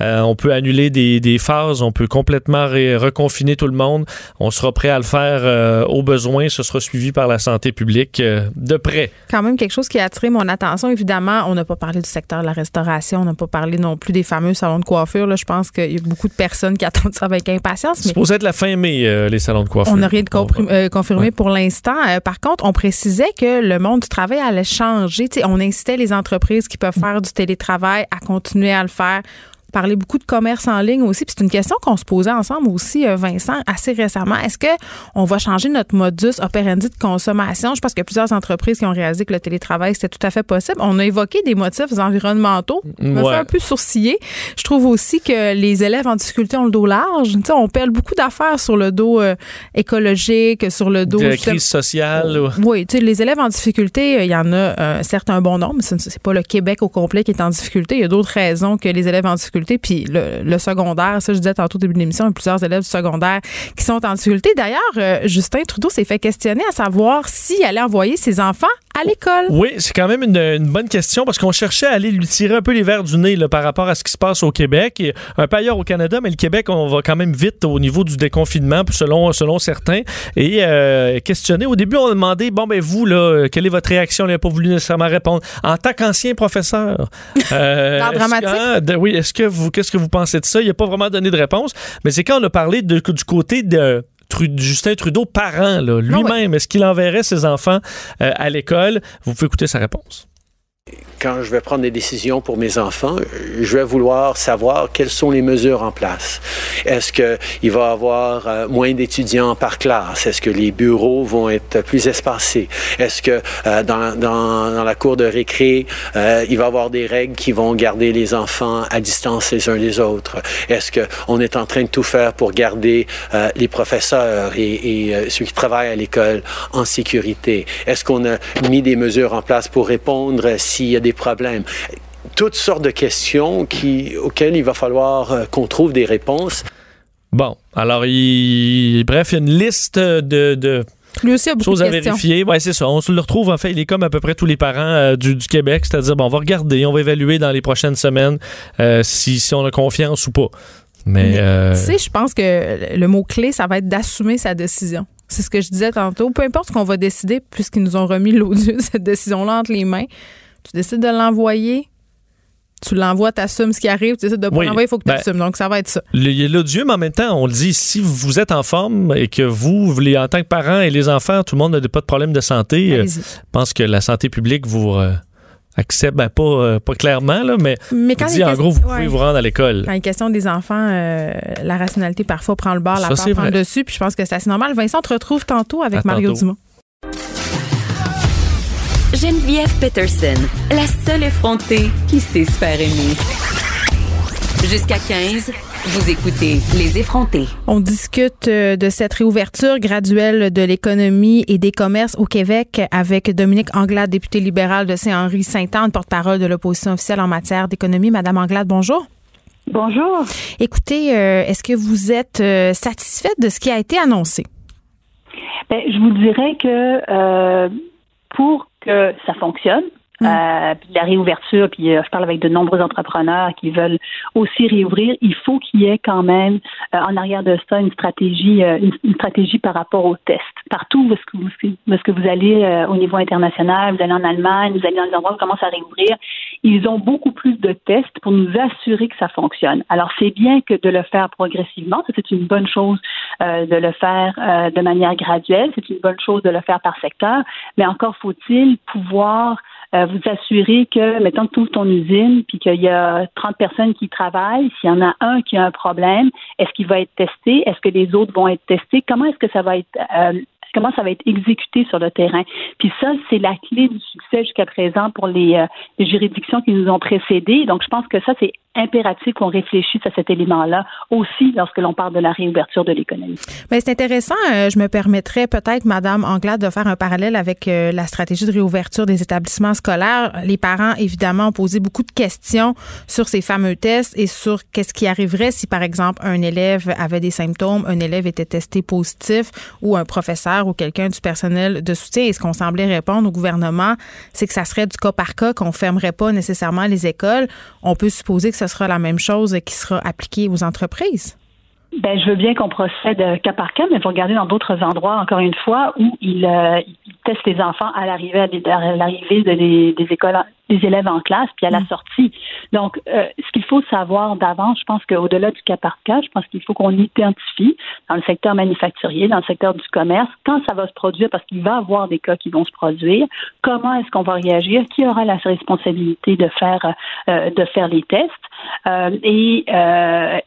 euh, on peut annuler des, des, phases, on peut complètement reconfiner tout le monde. On sera prêt à le faire euh, au besoin. Ce sera suivi par la santé publique euh, de près. Quand même quelque chose qui a attiré mon attention, évidemment. On n'a pas parlé du secteur de la restauration, on n'a pas parlé non plus des fameux salons de coiffure. Là, je pense qu'il y a beaucoup de personnes qui *laughs* attendent ça avec impatience. C'est supposé être la fin mai, euh, les salons de coiffure. On n'a rien de euh, confirmé pour l'instant. Euh, par contre, on précisait que le monde du travail allait changer. on incitait les entreprises qui peuvent faire du télétravail à continuer à le faire parler beaucoup de commerce en ligne aussi. Puis c'est une question qu'on se posait ensemble aussi, euh, Vincent, assez récemment. Est-ce que on va changer notre modus operandi de consommation? Je pense qu'il y a plusieurs entreprises qui ont réalisé que le télétravail, c'était tout à fait possible. On a évoqué des motifs environnementaux. Ça me fait un peu sourciller. Je trouve aussi que les élèves en difficulté ont le dos large. sais, on perd beaucoup d'affaires sur le dos euh, écologique, sur le dos... De la crise sociale. Oui, tu sais, les élèves en difficulté, euh, il y en a certes un bon nombre, mais c'est pas le Québec au complet qui est en difficulté. Il y a d'autres raisons que les élèves en difficulté puis le, secondaire, ça je disais tantôt au début de l'émission, il plusieurs élèves du secondaire qui sont en difficulté. D'ailleurs, euh, Justin Trudeau s'est fait questionner à savoir s'il allait envoyer ses enfants à l'école. Oui, c'est quand même une, bonne question parce qu'on cherchait à aller lui tirer un peu les verres du nez là, par rapport à ce qui se passe au Québec. Et un peu ailleurs au Canada, mais le Québec, on va quand même vite au niveau du déconfinement, selon, selon certains. Et euh, questionner, au début, on a demandé, bon, ben vous, là, quelle est votre réaction? Il n'a pas voulu nécessairement répondre. En tant qu'ancien professeur, euh, *laughs* dramatique. oui, est-ce que vous, qu'est-ce que vous pensez de ça? Il n'a pas vraiment donné de réponse, mais c'est quand on a parlé du côté de Justin Trudeau, parent, lui-même, est-ce qu'il enverrait ses enfants euh, à l'école? Vous pouvez écouter sa réponse quand je vais prendre des décisions pour mes enfants, je vais vouloir savoir quelles sont les mesures en place. Est-ce qu'il va y avoir euh, moins d'étudiants par classe? Est-ce que les bureaux vont être plus espacés? Est-ce que euh, dans, la cour de récré, euh, il va y avoir des règles qui vont garder les enfants à distance les uns des autres? Est-ce qu'on est en train de tout faire pour garder les professeurs et, et ceux qui travaillent à l'école en sécurité? Est-ce qu'on a mis des mesures en place pour répondre s'il y a des problèmes toutes sortes de questions qui, auxquelles il va falloir euh, qu'on trouve des réponses. Bon, alors, il, bref, il y a une liste de, choses à vérifier. Ouais, c'est ça. On se le retrouve, en fait, il est comme à peu près tous les parents euh, du, Québec, c'est-à-dire, bon, on va regarder, on va évaluer dans les prochaines semaines euh, si, si, on a confiance ou pas. Mais, tu sais, je pense que le mot-clé, ça va être d'assumer sa décision. C'est ce que je disais tantôt. Peu importe ce qu'on va décider, puisqu'ils nous ont remis l'odieux, *laughs* cette décision-là entre les mains, tu décides de l'envoyer, tu l'envoies, tu assumes ce qui arrive, tu décides de pas l'envoyer, il faut que tu ben, assumes. Donc, ça va être ça. L'odieux, mais en même temps, on le dit, si vous êtes en forme et que vous, vous en tant que parents et les enfants, tout le monde n'a pas de problème de santé, euh, je pense que la santé publique vous euh, accepte, ben, pas, euh, pas clairement, là, mais, mais quand dit, en gros, vous pouvez vous rendre à l'école. Quand il est question des enfants, la rationalité parfois prend le bord, la peur prend le dessus, puis je pense que c'est assez normal. Vincent, on te retrouve tantôt avec Mario Dumont. Geneviève Peterson, la seule effrontée qui sait se faire aimer. Jusqu'à 15, vous écoutez Les effrontés. On discute euh, de cette réouverture graduelle de l'économie et des commerces au Québec avec Dominique Anglade, députée libérale de Saint-Henri-Saint-Anne, porte-parole de l'opposition officielle en matière d'économie. Madame Anglade, bonjour. Bonjour. Écoutez, euh, est-ce que vous êtes euh, satisfaite de ce qui a été annoncé? Bien, je vous dirais que pour que ça fonctionne, Mm. Euh, puis la réouverture, puis euh, je parle avec de nombreux entrepreneurs qui veulent aussi réouvrir. Il faut qu'il y ait quand même euh, en arrière de ça une stratégie, une, stratégie par rapport aux tests. Partout où est-ce que vous, est-ce que vous allez au niveau international, vous allez en Allemagne, vous allez dans les endroits où on commence à réouvrir, ils ont beaucoup plus de tests pour nous assurer que ça fonctionne. Alors c'est bien que de le faire progressivement, c'est une bonne chose de le faire de manière graduelle, c'est une bonne chose de le faire par secteur, mais encore faut-il pouvoir euh, vous assurer que, mettons que tu ton usine, puis qu'il y a 30 personnes qui travaillent, s'il y en a un qui a un problème, est-ce qu'il va être testé? Est-ce que les autres vont être testés? Comment est-ce que ça va être euh, comment ça va être exécuté sur le terrain? Puis ça, c'est la clé du succès jusqu'à présent pour les, euh, les, juridictions qui nous ont précédés. Donc, je pense que ça, c'est impératif qu'on réfléchisse à cet élément-là aussi lorsque l'on parle de la réouverture de l'économie. Mais c'est intéressant. Euh, je me permettrais peut-être, Madame Anglade, de faire un parallèle avec euh, la stratégie de réouverture des établissements scolaires. Les parents, évidemment, ont posé beaucoup de questions sur ces fameux tests et sur qu'est-ce qui arriverait si, par exemple, un élève avait des symptômes, un élève était testé positif ou un professeur ou quelqu'un du personnel de soutien. Et ce qu'on semblait répondre au gouvernement, c'est que ça serait du cas par cas, qu'on fermerait pas nécessairement les écoles. On peut supposer que ce sera la même chose qui sera appliquée aux entreprises? Ben, je veux bien qu'on procède euh, cas par cas, mais vous regardez dans d'autres endroits, encore une fois, où ils, euh, testent les enfants à l'arrivée à des écoles des élèves en classe, puis à la mm. sortie. Donc, euh, ce qu'il faut savoir d'avance, je pense qu'au-delà du cas par cas, je pense qu'il faut qu'on identifie dans le secteur manufacturier, dans le secteur du commerce, quand ça va se produire, parce qu'il va y avoir des cas qui vont se produire, comment est-ce qu'on va réagir, qui aura la responsabilité de faire euh, de faire les tests euh, et,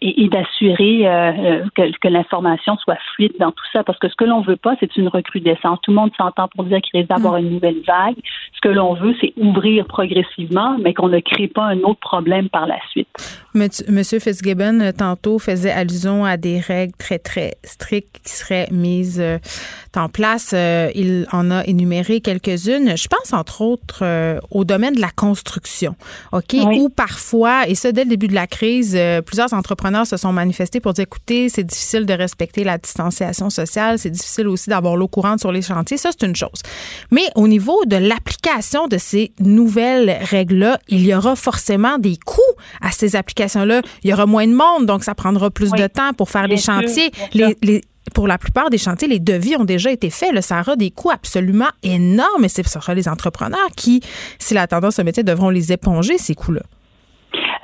et, d'assurer que, que l'information soit fluide dans tout ça, parce que ce que l'on veut pas, c'est une recrudescence. Tout le monde s'entend pour dire qu'il risque d'avoir mm. une nouvelle vague. Ce que l'on veut, c'est ouvrir progressivement mais qu'on ne crée pas un autre problème par la suite. Monsieur Fitzgibbon, euh, tantôt, faisait allusion à des règles très, très strictes qui seraient mises euh, en place. Euh, il en a énuméré quelques-unes. Je pense, entre autres, au domaine de la construction, OK? Où parfois, et ça, dès le début de la crise, plusieurs entrepreneurs se sont manifestés pour dire, écoutez, c'est difficile de respecter la distanciation sociale, c'est difficile aussi d'avoir l'eau courante sur les chantiers. Ça, c'est une chose. Mais au niveau de l'application de ces nouvelles règles-là, il y aura forcément des coûts à ces applications-là. Il y aura moins de monde, donc ça prendra plus de temps pour faire les chantiers. pour la plupart des chantiers, les devis ont déjà été faits. ça aura des coûts absolument énormes et ce sera les entrepreneurs qui, si la tendance se mettait, devront les éponger, ces coûts-là.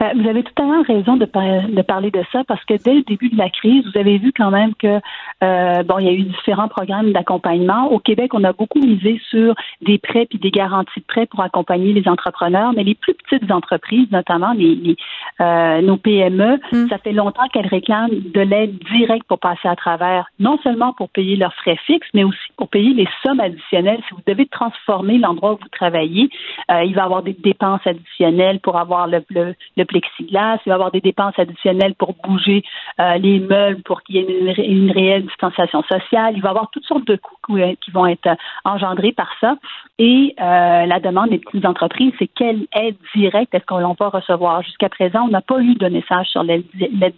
Euh, vous avez totalement raison de, de, parler de ça parce que dès le début de la crise, vous avez vu quand même que euh, bon, il y a eu différents programmes d'accompagnement. Au Québec, on a beaucoup misé sur des prêts puis des garanties de prêts pour accompagner les entrepreneurs, mais les plus petites entreprises, notamment les, euh, nos PME, mm. ça fait longtemps qu'elles réclament de l'aide directe pour passer à travers, non seulement pour payer leurs frais fixes, mais aussi pour payer les sommes additionnelles. Si vous devez transformer l'endroit où vous travaillez, euh, il va y avoir des dépenses additionnelles pour avoir le, le, le plexiglas, il va y avoir des dépenses additionnelles pour bouger euh, les meubles, pour qu'il y ait une, réelle distanciation sociale. Il va y avoir toutes sortes de coûts qui vont être engendrés par ça. Et euh, la demande des petites entreprises, c'est quelle aide directe est-ce qu'on va recevoir? Jusqu'à présent, on n'a pas eu de message sur l'aide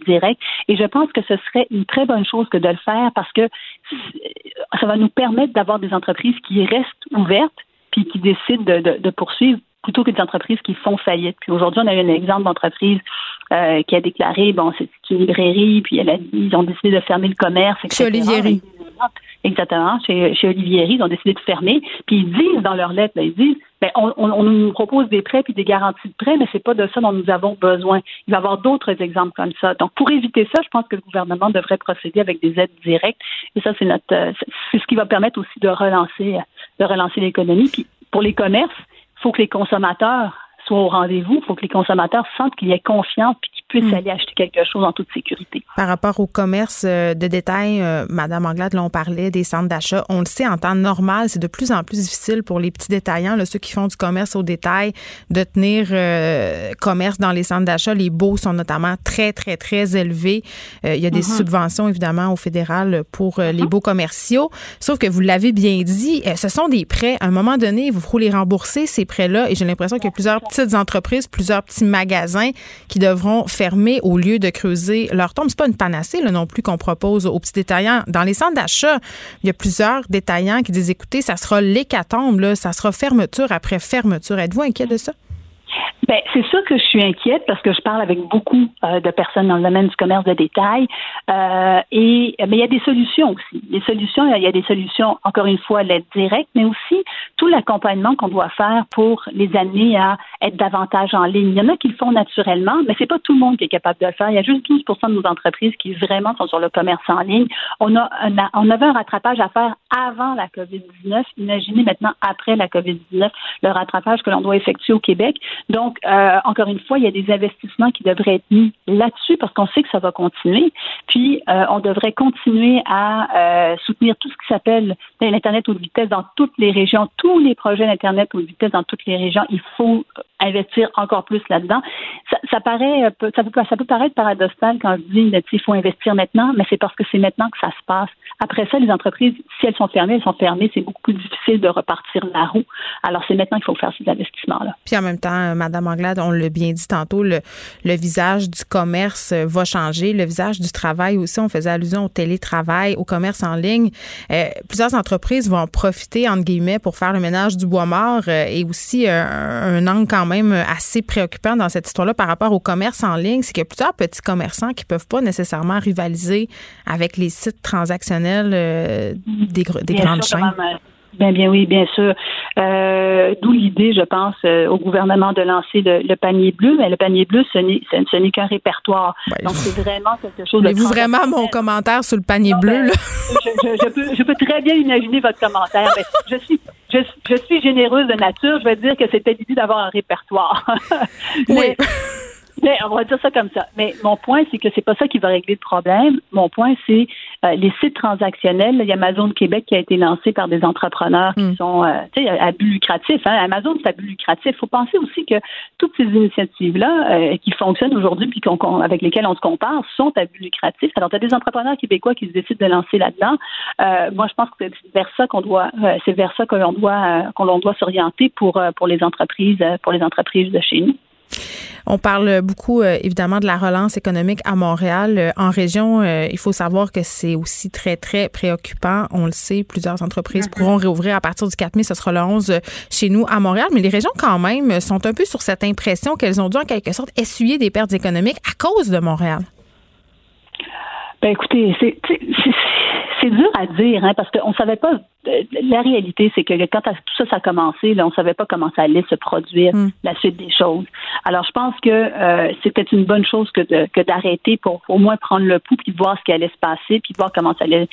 directe. Et je pense que ce serait une très bonne chose que de le faire parce que ça va nous permettre d'avoir des entreprises qui restent ouvertes puis qui décident de poursuivre plutôt que des entreprises qui font faillite. Puis aujourd'hui, on a eu un exemple d'entreprise euh, qui a déclaré, bon, c'est une librairie, puis elle a, ils ont décidé de fermer le commerce. Chez Olivieri. Exactement, chez, chez Olivieri, ils ont décidé de fermer. Puis ils disent dans leur lettre, ils disent, ben, on, on, nous propose des prêts puis des garanties de prêts, mais c'est pas de ça dont nous avons besoin. Il va y avoir d'autres exemples comme ça. Donc, pour éviter ça, je pense que le gouvernement devrait procéder avec des aides directes. Et ça, c'est notre, euh, c'est ce qui va permettre aussi de relancer, de relancer l'économie. Puis pour les commerces, faut que les consommateurs soient au rendez-vous. Il faut que les consommateurs sentent qu'il y ait confiance puis qu'ils puissent hmm. aller acheter quelque chose en toute sécurité. Par rapport au commerce euh, de détail, euh, Madame Anglade, là, on parlait des centres d'achat. On le sait, en temps normal, c'est de plus en plus difficile pour les petits détaillants, là, ceux qui font du commerce au détail, de tenir euh, commerce dans les centres d'achat. Les baux sont notamment très, très, très élevés. il y a des mm-hmm. subventions, évidemment, au fédéral pour les mm-hmm. baux commerciaux. Sauf que vous l'avez bien dit, ce sont des prêts. À un moment donné, vous faut les rembourser, ces prêts-là. Et j'ai l'impression qu'il y a plusieurs petits entreprises, plusieurs petits magasins qui devront fermer au lieu de creuser leur tombe. C'est pas une panacée là, non plus qu'on propose aux petits détaillants. Dans les centres d'achat, il y a plusieurs détaillants qui disent écoutez, ça sera l'hécatombe, ça sera fermeture après fermeture. Êtes-vous inquiet de ça? Ben, c'est sûr que je suis inquiète parce que je parle avec beaucoup euh, de personnes dans le domaine du commerce de détail. Euh, et mais il y a des solutions aussi. Les solutions, il y a des solutions, encore une fois, l'aide directe, mais aussi tout l'accompagnement qu'on doit faire pour les amener à être davantage en ligne. Il y en a qui le font naturellement, mais c'est pas tout le monde qui est capable de le faire. Il y a juste 12% de nos entreprises qui vraiment sont sur le commerce en ligne. On a un, on avait un rattrapage à faire avant la COVID-19. Imaginez maintenant après la COVID-19 le rattrapage que l'on doit effectuer au Québec. Donc euh, encore une fois, il y a des investissements qui devraient être mis là-dessus parce qu'on sait que ça va continuer. Puis, euh, on devrait continuer à euh, soutenir tout ce qui s'appelle l'Internet haute vitesse dans toutes les régions, tous les projets d'Internet haute vitesse dans toutes les régions. Il faut investir encore plus là-dedans. Ça, peut, ça peut paraître paradoxal quand je dis qu'il faut investir maintenant, mais c'est parce que c'est maintenant que ça se passe. Après ça, les entreprises, si elles sont fermées, elles sont fermées. C'est beaucoup plus difficile de repartir la roue. Alors, c'est maintenant qu'il faut faire ces investissements-là. Puis en même temps, Madame Anglade, on l'a bien dit tantôt, le, le visage du commerce va changer, le visage du travail aussi. On faisait allusion au télétravail, au commerce en ligne. Euh, plusieurs entreprises vont en profiter, entre guillemets, pour faire le ménage du bois mort euh, et aussi euh, un angle quand même assez préoccupant dans cette histoire-là par rapport au commerce en ligne, c'est qu'il y a plusieurs petits commerçants qui peuvent pas nécessairement rivaliser avec les sites transactionnels des, des grandes chaînes. Bien, bien oui, bien sûr. Euh, D'où l'idée, je pense, euh, au gouvernement de lancer le, panier bleu. Mais le panier bleu, ce n'est qu'un répertoire. Donc, c'est vraiment quelque chose de. vous vraiment mon commentaire sur le panier bleu? là? Je, peux, je, peux, très bien imaginer votre commentaire. Mais je suis. Je, je, suis généreuse de nature. Je vais dire que c'était l'idée d'avoir un répertoire. *laughs* oui. Mais on va dire ça comme ça. Mais mon point, c'est que c'est pas ça qui va régler le problème. Mon point, c'est euh, les sites transactionnels. Il y a Amazon Québec qui a été lancé par des entrepreneurs qui hmm. sont euh, à but lucratif. Hein. Amazon, c'est à but lucratif. Il faut penser aussi que toutes ces initiatives-là euh, qui fonctionnent aujourd'hui puis qu'on, avec lesquelles on se compare sont à but lucratif. Alors, tu as des entrepreneurs québécois qui se décident de lancer là-dedans. Euh, moi, je pense que c'est vers ça qu'on doit, c'est vers ça que l'on doit, qu'on doit s'orienter pour pour les entreprises, pour les entreprises de chez nous. On parle beaucoup, euh, évidemment, de la relance économique à Montréal. Euh, en région, euh, il faut savoir que c'est aussi très, très préoccupant. On le sait, plusieurs entreprises mm-hmm. pourront réouvrir à partir du 4 mai. Ce sera le 11 chez nous à Montréal. Mais les régions, quand même, sont un peu sur cette impression qu'elles ont dû, en quelque sorte, essuyer des pertes économiques à cause de Montréal. Ben écoutez, c'est c'est dur à dire, hein, parce qu'on savait pas. Euh, la réalité, c'est que quand tout ça, ça a commencé, là, on savait pas comment ça allait se produire, mm. la suite des choses. Alors, je pense que euh, c'était une bonne chose que, que d'arrêter pour au moins prendre le pouls puis voir ce qui allait se passer, puis voir comment ça allait.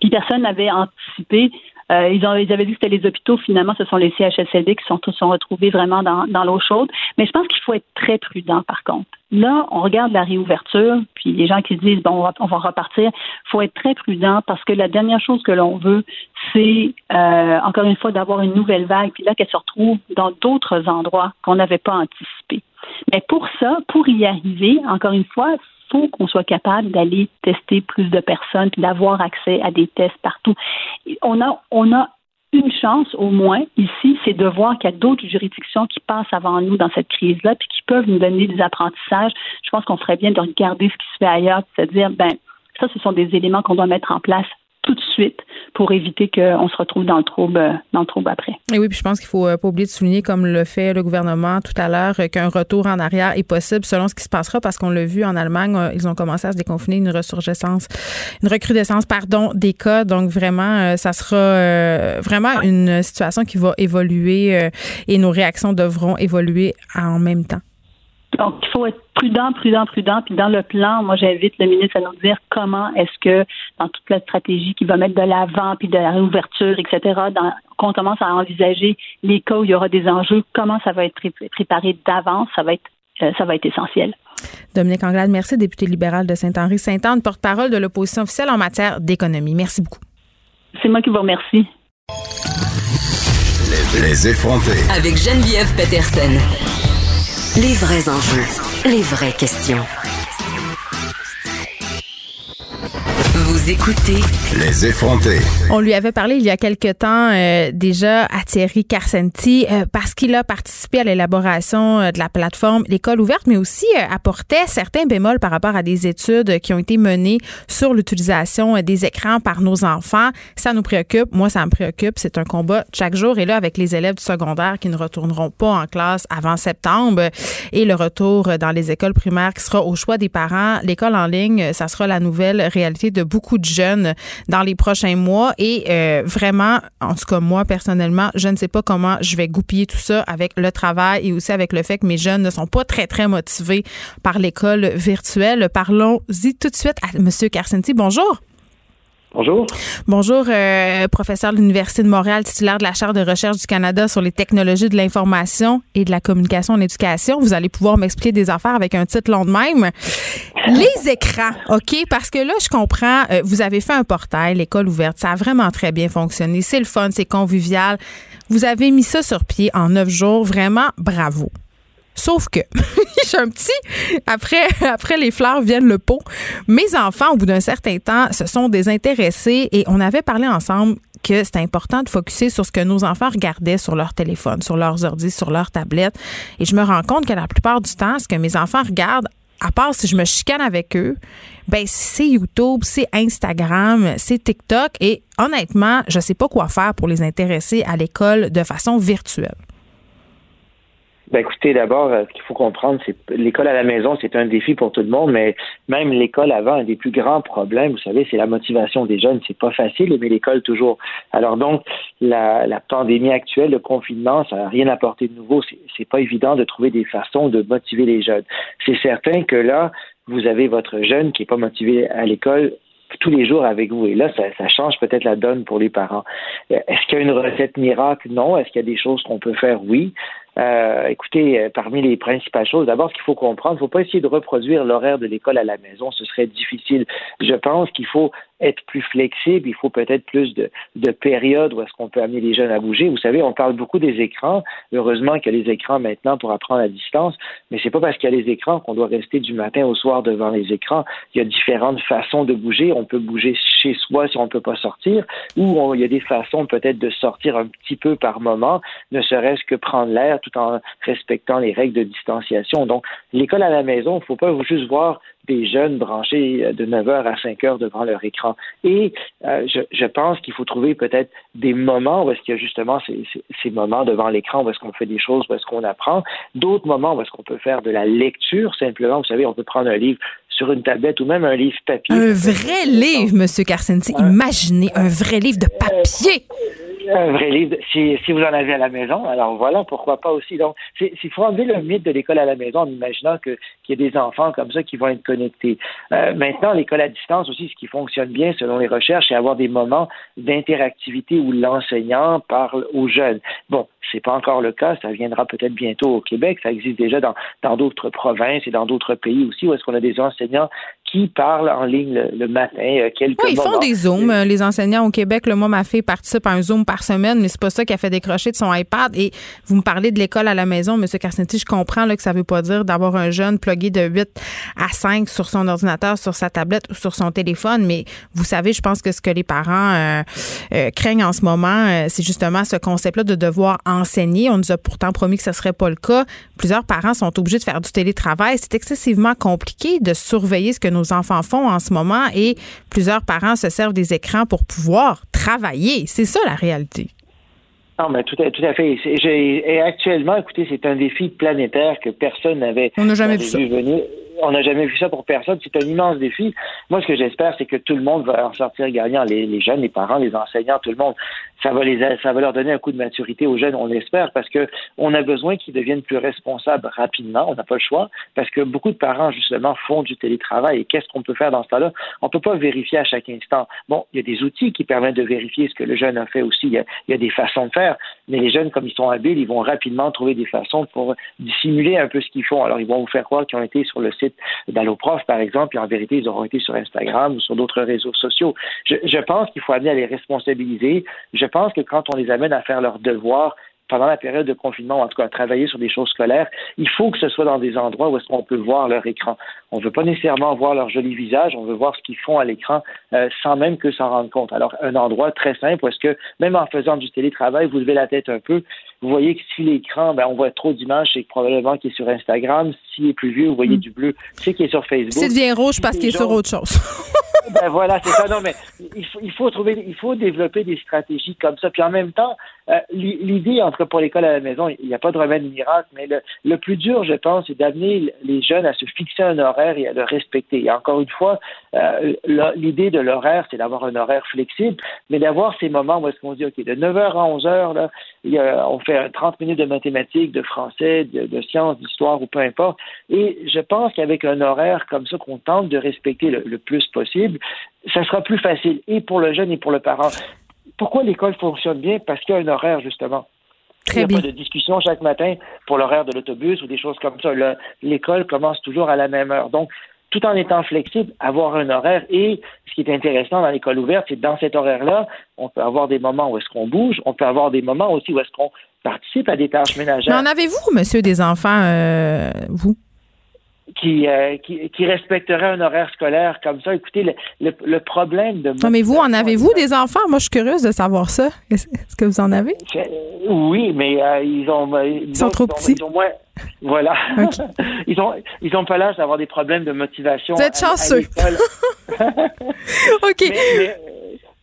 Puis personne n'avait anticipé euh, ils, ont, avaient dit que c'était les hôpitaux. Finalement, ce sont les CHSLD qui sont, sont retrouvés vraiment dans, l'eau chaude. Mais je pense qu'il faut être très prudent, par contre. Là, on regarde la réouverture, puis les gens qui disent, bon, on va, on va repartir. Il faut être très prudent parce que la dernière chose que l'on veut, c'est, euh, encore une fois, d'avoir une nouvelle vague, puis là, qu'elle se retrouve dans d'autres endroits qu'on n'avait pas anticipés. Mais pour ça, pour y arriver, encore une fois, qu'on soit capable d'aller tester plus de personnes, d'avoir accès à des tests partout. On a, on a une chance au moins ici, c'est de voir qu'il y a d'autres juridictions qui passent avant nous dans cette crise-là, puis qui peuvent nous donner des apprentissages. Je pense qu'on ferait bien de regarder ce qui se fait ailleurs, de se dire, ben, ça, ce sont des éléments qu'on doit mettre en place tout de suite pour éviter qu'on se retrouve dans le trouble dans le trouble après. Et oui, puis je pense qu'il faut euh, pas oublier de souligner, comme le fait le gouvernement tout à l'heure, euh, qu'un retour en arrière est possible selon ce qui se passera, parce qu'on l'a vu en Allemagne, euh, ils ont commencé à se déconfiner une ressurgescence, une recrudescence, pardon, des cas. Donc vraiment, ça sera vraiment une situation qui va évoluer et nos réactions devront évoluer en même temps. Donc, il faut être prudent, prudent, prudent. Puis dans le plan, moi, j'invite le ministre à nous dire comment est-ce que, dans toute la stratégie qui va mettre de l'avant, puis de la réouverture, etc., dans, qu'on commence à envisager les cas où il y aura des enjeux, comment ça va être préparé d'avance, ça va être euh, ça va être essentiel. Dominique Anglade, merci, député libéral de Saint-Henri-Saint-Anne, porte-parole de l'opposition officielle en matière d'économie. Merci beaucoup. C'est moi qui vous remercie. Les effronter. Avec Geneviève Peterson. Les vrais enjeux, les vraies questions. Vous Vous écoutez Les effrontés. On lui avait parlé il y a quelque temps euh, déjà à Thierry Carcenti euh, parce qu'il a participé à l'élaboration euh, de la plateforme L'école ouverte, mais aussi apportait certains bémols par rapport à des études qui ont été menées sur l'utilisation des écrans par nos enfants. Ça nous préoccupe. Moi, ça me préoccupe. C'est un combat chaque jour. Et là, avec les élèves du secondaire qui ne retourneront pas en classe avant septembre et le retour dans les écoles primaires qui sera au choix des parents, l'école en ligne, ça sera la nouvelle réalité de beaucoup de jeunes dans les prochains mois. Et euh, vraiment, en tout cas, moi, personnellement, je ne sais pas comment je vais goupiller tout ça avec le travail et aussi avec le fait que mes jeunes ne sont pas très, très motivés par l'école virtuelle. Parlons-y tout de suite à M. Carcenti. Bonjour. Bonjour. Bonjour, euh, professeur de l'Université de Montréal, titulaire de la Chaire de recherche du Canada sur les technologies de l'information et de la communication en éducation. Vous allez pouvoir m'expliquer des affaires avec un titre long de même. Les écrans, OK? Parce que là, je comprends, euh, vous avez fait un portail, l'école ouverte, ça a vraiment très bien fonctionné. C'est le fun, c'est convivial. Vous avez mis ça sur pied en neuf jours. Vraiment, bravo. Sauf que *laughs* j'ai un petit *laughs* après les fleurs viennent le pot. Mes enfants au bout d'un certain temps se sont désintéressés et on avait parlé ensemble que c'était important de focuser sur ce que nos enfants regardaient sur leur téléphone, sur leurs ordi, sur leurs tablettes et je me rends compte que la plupart du temps ce que mes enfants regardent à part si je me chicane avec eux, ben c'est YouTube, c'est Instagram, c'est TikTok et honnêtement, je sais pas quoi faire pour les intéresser à l'école de façon virtuelle. Ben écoutez, d'abord, euh, ce qu'il faut comprendre, c'est l'école à la maison, c'est un défi pour tout le monde, mais même l'école avant, un des plus grands problèmes, vous savez, c'est la motivation des jeunes. C'est pas facile, mais l'école toujours. Alors donc, la, la pandémie actuelle, le confinement, ça n'a rien apporté de nouveau. C'est pas évident de trouver des façons de motiver les jeunes. C'est certain que là, vous avez votre jeune qui est pas motivé à l'école tous les jours avec vous. Et là, ça, ça change peut-être la donne pour les parents. Euh, est-ce qu'il y a une recette miracle? Non. Est-ce qu'il y a des choses qu'on peut faire? Oui. Euh, écoutez, euh, parmi les principales choses, d'abord, ce qu'il faut comprendre, il ne faut pas essayer de reproduire l'horaire de l'école à la maison. Ce serait difficile. Je pense qu'il faut être plus flexible. Il faut peut-être plus de, de périodes où est-ce qu'on peut amener les jeunes à bouger. Vous savez, on parle beaucoup des écrans. Heureusement qu'il y a les écrans maintenant pour apprendre à distance, mais c'est pas parce qu'il y a les écrans qu'on doit rester du matin au soir devant les écrans. Il y a différentes façons de bouger. On peut bouger chez soi si on ne peut pas sortir, ou il y a des façons peut-être de sortir un petit peu par moment, ne serait-ce que prendre l'air tout en respectant les règles de distanciation. Donc, l'école à la maison, il ne faut pas juste voir jeunes branchés euh, de 9 heures à 5 heures devant leur écran. Et euh, je, pense qu'il faut trouver peut-être des moments où est-ce qu'il y a justement ces, ces, ces moments devant l'écran où est-ce qu'on fait des choses, où est-ce qu'on apprend, d'autres moments où est-ce qu'on peut faire de la lecture simplement. Vous savez, on peut prendre un livre sur une tablette ou même un livre papier. Un vrai livre, Monsieur Carcenti. Imaginez un vrai livre de papier. Un vrai livre, si, si, vous en avez à la maison, alors voilà, pourquoi pas aussi. Donc, il faut enlever le mythe de l'école à la maison en imaginant qu'il y a des enfants comme ça qui vont être connectés. Euh, maintenant, l'école à distance aussi, ce qui fonctionne bien selon les recherches, c'est avoir des moments d'interactivité où l'enseignant parle aux jeunes. Bon, c'est pas encore le cas, ça viendra peut-être bientôt au Québec, ça existe déjà dans d'autres provinces et dans d'autres pays aussi où est-ce qu'on a des enseignants qui parlent en ligne le, matin. Euh, quelques oui, ils font des zooms. Euh, les enseignants au Québec, le moi, ma fille participe à un zoom par semaine, mais c'est pas ça qui a fait décrocher de son iPad. Et vous me parlez de l'école à la maison, M. Carcenti, je comprends là, que ça veut pas dire d'avoir un jeune plugué de 8 à 5 sur son ordinateur, sur sa tablette ou sur son téléphone, mais vous savez, je pense que ce que les parents euh, euh, craignent en ce moment, euh, c'est justement ce concept-là de devoir enseigner. On nous a pourtant promis que ce serait pas le cas. Plusieurs parents sont obligés de faire du télétravail. C'est excessivement compliqué de surveiller ce que nos enfants font en ce moment et plusieurs parents se servent des écrans pour pouvoir travailler. C'est ça la réalité. Non, mais tout à, tout à fait. Et actuellement, écoutez, c'est un défi planétaire que personne n'avait jamais vu, venir on n'a jamais vu ça pour personne. C'est un immense défi. Moi, ce que j'espère, c'est que tout le monde va en sortir gagnant. Les, les, jeunes, les parents, les enseignants, tout le monde. Ça va les, ça va leur donner un coup de maturité aux jeunes, on l'espère, parce que on a besoin qu'ils deviennent plus responsables rapidement. On n'a pas le choix, parce que beaucoup de parents, justement, font du télétravail. Et qu'est-ce qu'on peut faire dans ce temps-là? On peut pas vérifier à chaque instant. Bon, il y a des outils qui permettent de vérifier ce que le jeune a fait aussi. Il y a, des façons de faire. Mais les jeunes, comme ils sont habiles, ils vont rapidement trouver des façons pour dissimuler un peu ce qu'ils font. Alors, ils vont vous faire croire qu'ils ont été sur le site d'Alloprof, par exemple, et en vérité, ils auront été sur Instagram ou sur d'autres réseaux sociaux. Je, je pense qu'il faut amener à les responsabiliser. Pense que quand on les amène à faire leurs devoirs, pendant la période de confinement, en tout cas travailler sur des choses scolaires, il faut que ce soit dans des endroits où est-ce qu'on peut voir leur écran. On ne veut pas nécessairement voir leur joli visage, on veut voir ce qu'ils font à l'écran euh, sans même que s'en rendre compte. Alors, un endroit très simple où est-ce que, même en faisant du télétravail, vous levez la tête un peu, vous voyez que si l'écran, ben, on voit trop d'images, c'est probablement qu'il est sur Instagram. S'il est plus vieux, vous voyez mm. du bleu, c'est qu'il est sur Facebook. C'est devient rouge parce qu'il est sur autre chose. *laughs* ben voilà, c'est ça. Non, mais il faut, il faut trouver, il faut développer des stratégies comme ça. Puis en même temps, euh, l'idée, entre pour l'école à la maison, il n'y a pas de remède miracle, mais le, le plus dur, je pense, c'est d'amener les jeunes à se fixer un horaire et à le respecter. Et encore une fois, euh, l'idée de l'horaire, c'est d'avoir un horaire flexible, mais d'avoir ces moments où est-ce qu'on dit, OK, de 9h à 11h, là, il y a, on fait 30 minutes de mathématiques, de français, de, de sciences, d'histoire ou peu importe. Et je pense qu'avec un horaire comme ça qu'on tente de respecter le, le plus possible, ça sera plus facile et pour le jeune et pour le parent. Pourquoi l'école fonctionne bien? Parce qu'il y a un horaire, justement. Très Il n'y a pas de discussion chaque matin pour l'horaire de l'autobus ou des choses comme ça. L'école commence toujours à la même heure. Donc, tout en étant flexible, avoir un horaire. Et ce qui est intéressant dans l'école ouverte, c'est que dans cet horaire-là, on peut avoir des moments où est-ce qu'on bouge, on peut avoir des moments aussi où est-ce qu'on participe à des tâches ménagères. Mais en avez-vous, monsieur, des enfants, euh, vous? qui, euh, qui, qui, respecterait un horaire scolaire comme ça? Écoutez, le, le, le problème de... Non, mais vous, en avez-vous des enfants? Moi, je suis curieuse de savoir ça. Est-ce que vous en avez? Oui, mais euh, ils ont... Euh, ils, sont trop petits? Ils ont moins... Voilà. Okay. *laughs* ils ont ils ont pas l'âge d'avoir des problèmes de motivation. Vous êtes chanceux. *laughs* *laughs* OK. Mais, mais,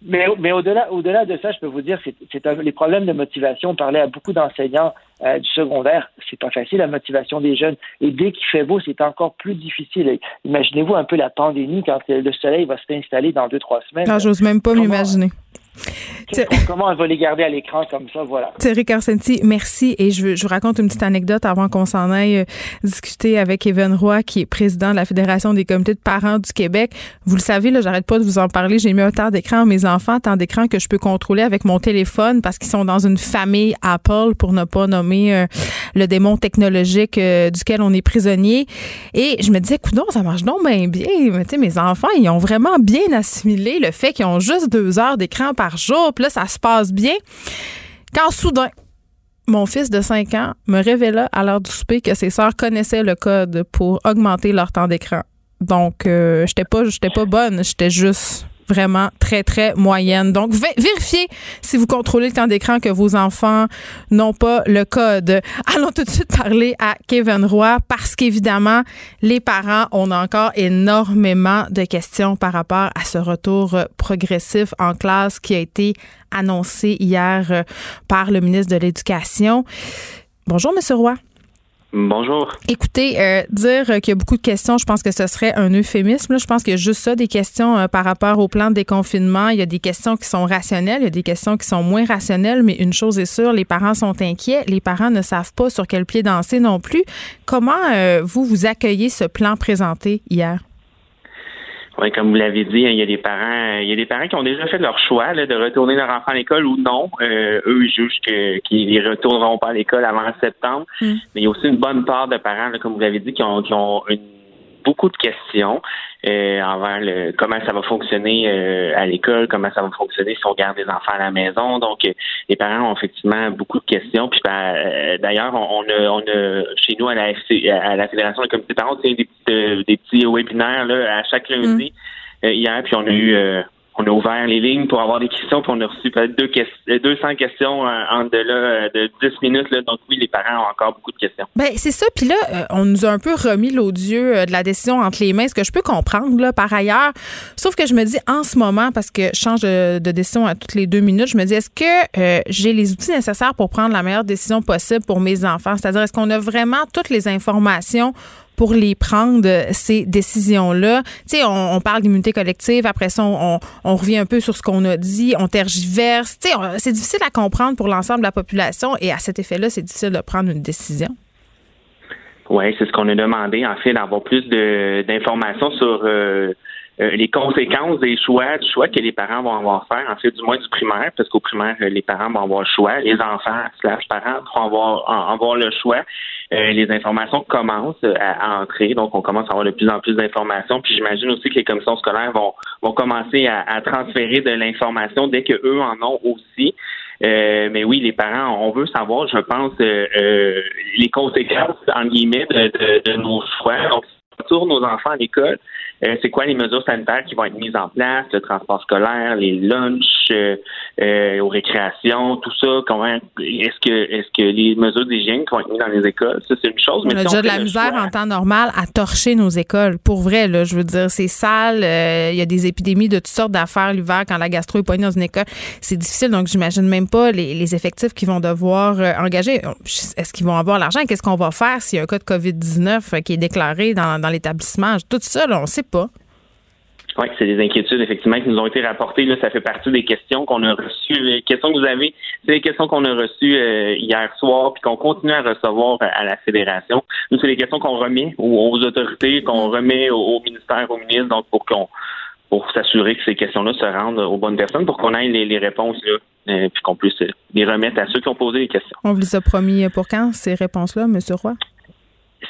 mais, mais au-delà, au-delà de ça, je peux vous dire, c'est, c'est un, les problèmes de motivation. On parlait à beaucoup d'enseignants euh, du secondaire. C'est pas facile la motivation des jeunes. Et dès qu'il fait beau, c'est encore plus difficile. Imaginez-vous un peu la pandémie quand le soleil va s'installer dans deux trois semaines. Non, j'ose même pas Comment- m'imaginer. Comment on va les garder à l'écran comme ça, voilà. Thierry Carsenti, merci. Et je, vous raconte une petite anecdote avant qu'on s'en aille euh, discuter avec Evan Roy, qui est président de la Fédération des comités de parents du Québec. Vous le savez, là, j'arrête pas de vous en parler. J'ai mis un temps d'écran à mes enfants, temps d'écran que je peux contrôler avec mon téléphone parce qu'ils sont dans une famille Apple, pour ne pas nommer euh, le démon technologique euh, duquel on est prisonnier. Et je me disais, écoute, ça marche donc bien bien. Mais tu sais, mes enfants, ils ont vraiment bien assimilé le fait qu'ils ont juste deux heures d'écran par jour. Puis là, ça se passe bien. Quand soudain, mon fils de 5 ans me révéla à l'heure du souper que ses sœurs connaissaient le code pour augmenter leur temps d'écran. Donc, euh, j'étais pas, j'étais pas bonne, j'étais juste vraiment très, très moyenne. Donc, vé- vérifiez si vous contrôlez le temps d'écran que vos enfants n'ont pas le code. *laughs* Allons tout de suite parler à Kevin Roy parce qu'évidemment, les parents, on a encore énormément de questions par rapport à ce retour euh, progressif en classe qui a été annoncé hier euh, par le ministre de l'Éducation. Bonjour, Monsieur Roy. Bonjour. Écoutez, euh, dire qu'il y a beaucoup de questions, je pense que ce serait un euphémisme. Je pense qu'il y a juste ça, des questions euh, par rapport au plan de déconfinement. Il y a des questions qui sont rationnelles, il y a des questions qui sont moins rationnelles, mais une chose est sûre, les parents sont inquiets. Les parents ne savent pas sur quel pied danser non plus. Comment euh, vous, vous accueillez ce plan présenté hier? Oui, comme vous l'avez dit, hein, il y a des parents, il y a des parents qui ont déjà fait leur choix là, de retourner leur enfant à l'école ou non. Euh, eux, ils jugent qu'ils ne retourneront pas à l'école avant septembre. Mm. Mais il y a aussi une bonne part de parents, là, comme vous l'avez dit, qui ont, qui ont une- beaucoup de questions euh, envers le, comment ça va fonctionner euh, à l'école, comment ça va fonctionner si on garde des enfants à la maison. Donc, euh, les parents ont effectivement beaucoup de questions. Puis, ben, euh, d'ailleurs, on, on a, on a chez nous à la, FC à la Fédération des comités de parents, on tient des, petites, euh, des petits webinaires là, à chaque lundi euh, hier. Puis, on a eu euh, on a ouvert les lignes pour avoir des questions, puis on a reçu peut-être deux euh, 200 questions euh, en de là euh, de 10 minutes. Là. Donc oui, les parents ont encore beaucoup de questions. Ben c'est ça. Puis là, euh, on nous a un peu remis l'odieux euh, de la décision entre les mains, ce que je peux comprendre là, par ailleurs. Sauf que je me dis en ce moment, parce que je change de, de décision à toutes les deux minutes, je me dis est-ce que euh, j'ai les outils nécessaires pour prendre la meilleure décision possible pour mes enfants? C'est-à-dire, est-ce qu'on a vraiment toutes les informations pour les prendre, ces décisions-là. Tu sais, on, parle d'immunité collective, après ça, on, revient un peu sur ce qu'on a dit, on tergiverse. Tu sais, c'est difficile à comprendre pour l'ensemble de la population et à cet effet-là, c'est difficile de prendre une décision. Oui, c'est ce qu'on a demandé, en fait, d'avoir plus d'informations sur euh, euh, les conséquences des choix, du choix que les parents vont avoir faire, en fait, du moins du primaire, parce qu'au primaire, euh, les parents vont avoir le choix, les enfants slash parents vont avoir, avoir le choix. Euh, les informations commencent à, à entrer, donc on commence à avoir de plus en plus d'informations. Puis j'imagine aussi que les commissions scolaires vont, vont commencer à, à transférer de l'information dès que eux en ont aussi. mais oui, les parents, on veut savoir, je pense, les conséquences, en guillemets, de, de nos choix. Donc, retour nos enfants à l'école, euh, c'est quoi les mesures sanitaires qui vont être mises en place, le transport scolaire, les lunchs euh, euh, aux récréations, tout ça. Comment est-ce que est-ce que les mesures d'hygiène qui vont être mises dans les écoles, ça c'est une chose. On a déjà de la misère en temps normal à torcher nos écoles. Pour vrai, là, je veux dire, c'est sale. Il y a des épidémies de toutes sortes d'affaires l'hiver quand la gastro est poignée dans une école. C'est difficile, donc j'imagine même pas les, effectifs qu'ils vont devoir engager. Est-ce qu'ils vont avoir l'argent? Qu'est-ce qu'on va faire s'il y a un cas de COVID-19 qui est déclaré dans, dans l'établissement? Tout ça, là, on sait pas. Oui, c'est des inquiétudes effectivement qui nous ont été rapportées. Là, ça fait partie des questions qu'on a reçues. Les questions que vous avez, c'est les questions qu'on a reçues euh, hier soir puis qu'on continue à recevoir à la fédération. Nous, c'est les questions qu'on remet aux, autorités, qu'on remet au, ministère, au ministre, donc pour qu'on pour s'assurer que ces questions-là se rendent aux bonnes personnes, pour qu'on ait les, réponses là, euh, puis qu'on puisse les remettre à ceux qui ont posé les questions. On vous a promis pour quand ces réponses-là, M. Roy?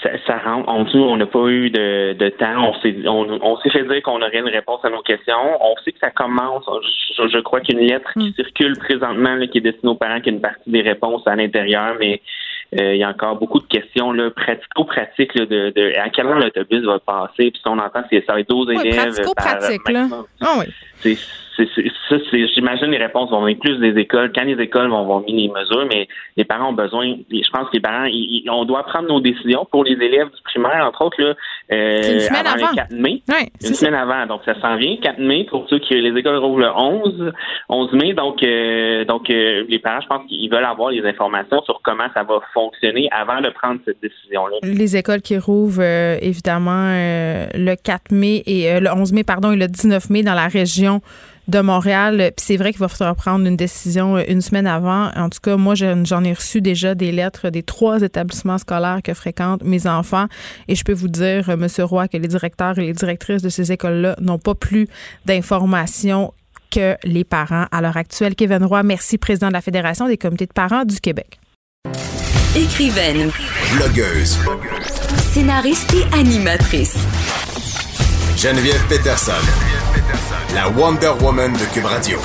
Ça, ça rentre. En dessous, on n'a pas eu de, de temps. On s'est, on, s'est fait dire qu'on aurait une réponse à nos questions. On sait que ça commence. Je, crois qu'une lettre qui mm. circule présentement, qui est destinée aux parents, qui a une partie des réponses à l'intérieur, mais euh, il y a encore beaucoup de questions là, pratico-pratiques de, de, à quel moment l'autobus va passer? Puis si on entend, c'est ça va être 12 élèves. Pratico-pratique, là. Ah oui. C'est j'imagine les réponses vont venir plus des écoles. Quand les écoles vont, vont mis les mesures, mais les parents ont besoin. Je pense que les parents, on doit prendre nos décisions pour les élèves du primaire, entre autres, là, euh, avant, le 4 mai. une semaine avant. Donc, ça s'en vient, 4 mai, pour ceux qui les écoles rouvrent le 11, 11 mai. Donc, euh, donc euh, les parents, je pense qu'ils veulent avoir les informations sur comment ça va fonctionner avant de prendre cette décision-là. Les écoles qui rouvrent, évidemment, le 4 mai et le 11 mai, pardon, et le 19 mai dans la région de Montréal. Puis c'est vrai qu'il va falloir prendre une décision euh, une semaine avant. En tout cas, moi, j'en ai reçu déjà des lettres des trois établissements scolaires que fréquentent mes enfants. Et je peux vous dire, euh, M. Roy, que les directeurs et les directrices de ces écoles-là n'ont pas plus d'informations que les parents à l'heure actuelle. Kevin Roy, merci, président de la Fédération des comités de parents du Québec. Écrivaine. Blogueuse. Scénariste et animatrice. Geneviève Peterson la Wonder Woman de Cube Radio.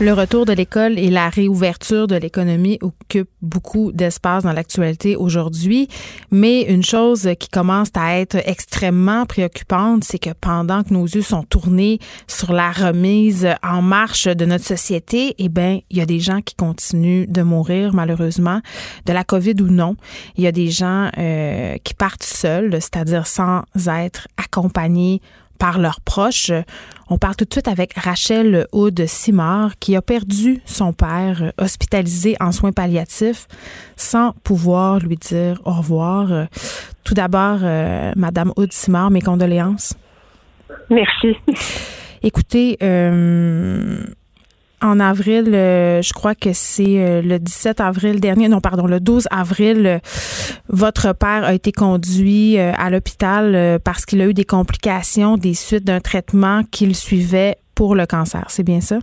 Le retour de l'école et la réouverture de l'économie occupent beaucoup d'espace dans l'actualité aujourd'hui. Mais une chose qui commence à être extrêmement préoccupante, c'est que pendant que nos yeux sont tournés sur la remise en marche de notre société, eh bien, il y a des gens qui continuent de mourir, malheureusement, de la COVID ou non. Il y a des gens euh, qui partent seuls, c'est-à-dire sans être accompagnés par leurs proches. On parle tout de suite avec Rachel Aude Simard qui a perdu son père hospitalisé en soins palliatifs sans pouvoir lui dire au revoir. Tout d'abord, euh, Madame Aude Simard, mes condoléances. Merci. Écoutez, euh, en avril, euh, je crois que c'est euh, le 17 avril dernier, non pardon, le 12 avril, euh, votre père a été conduit à l'hôpital parce qu'il a eu des complications des suites d'un traitement qu'il suivait pour le cancer. C'est bien ça?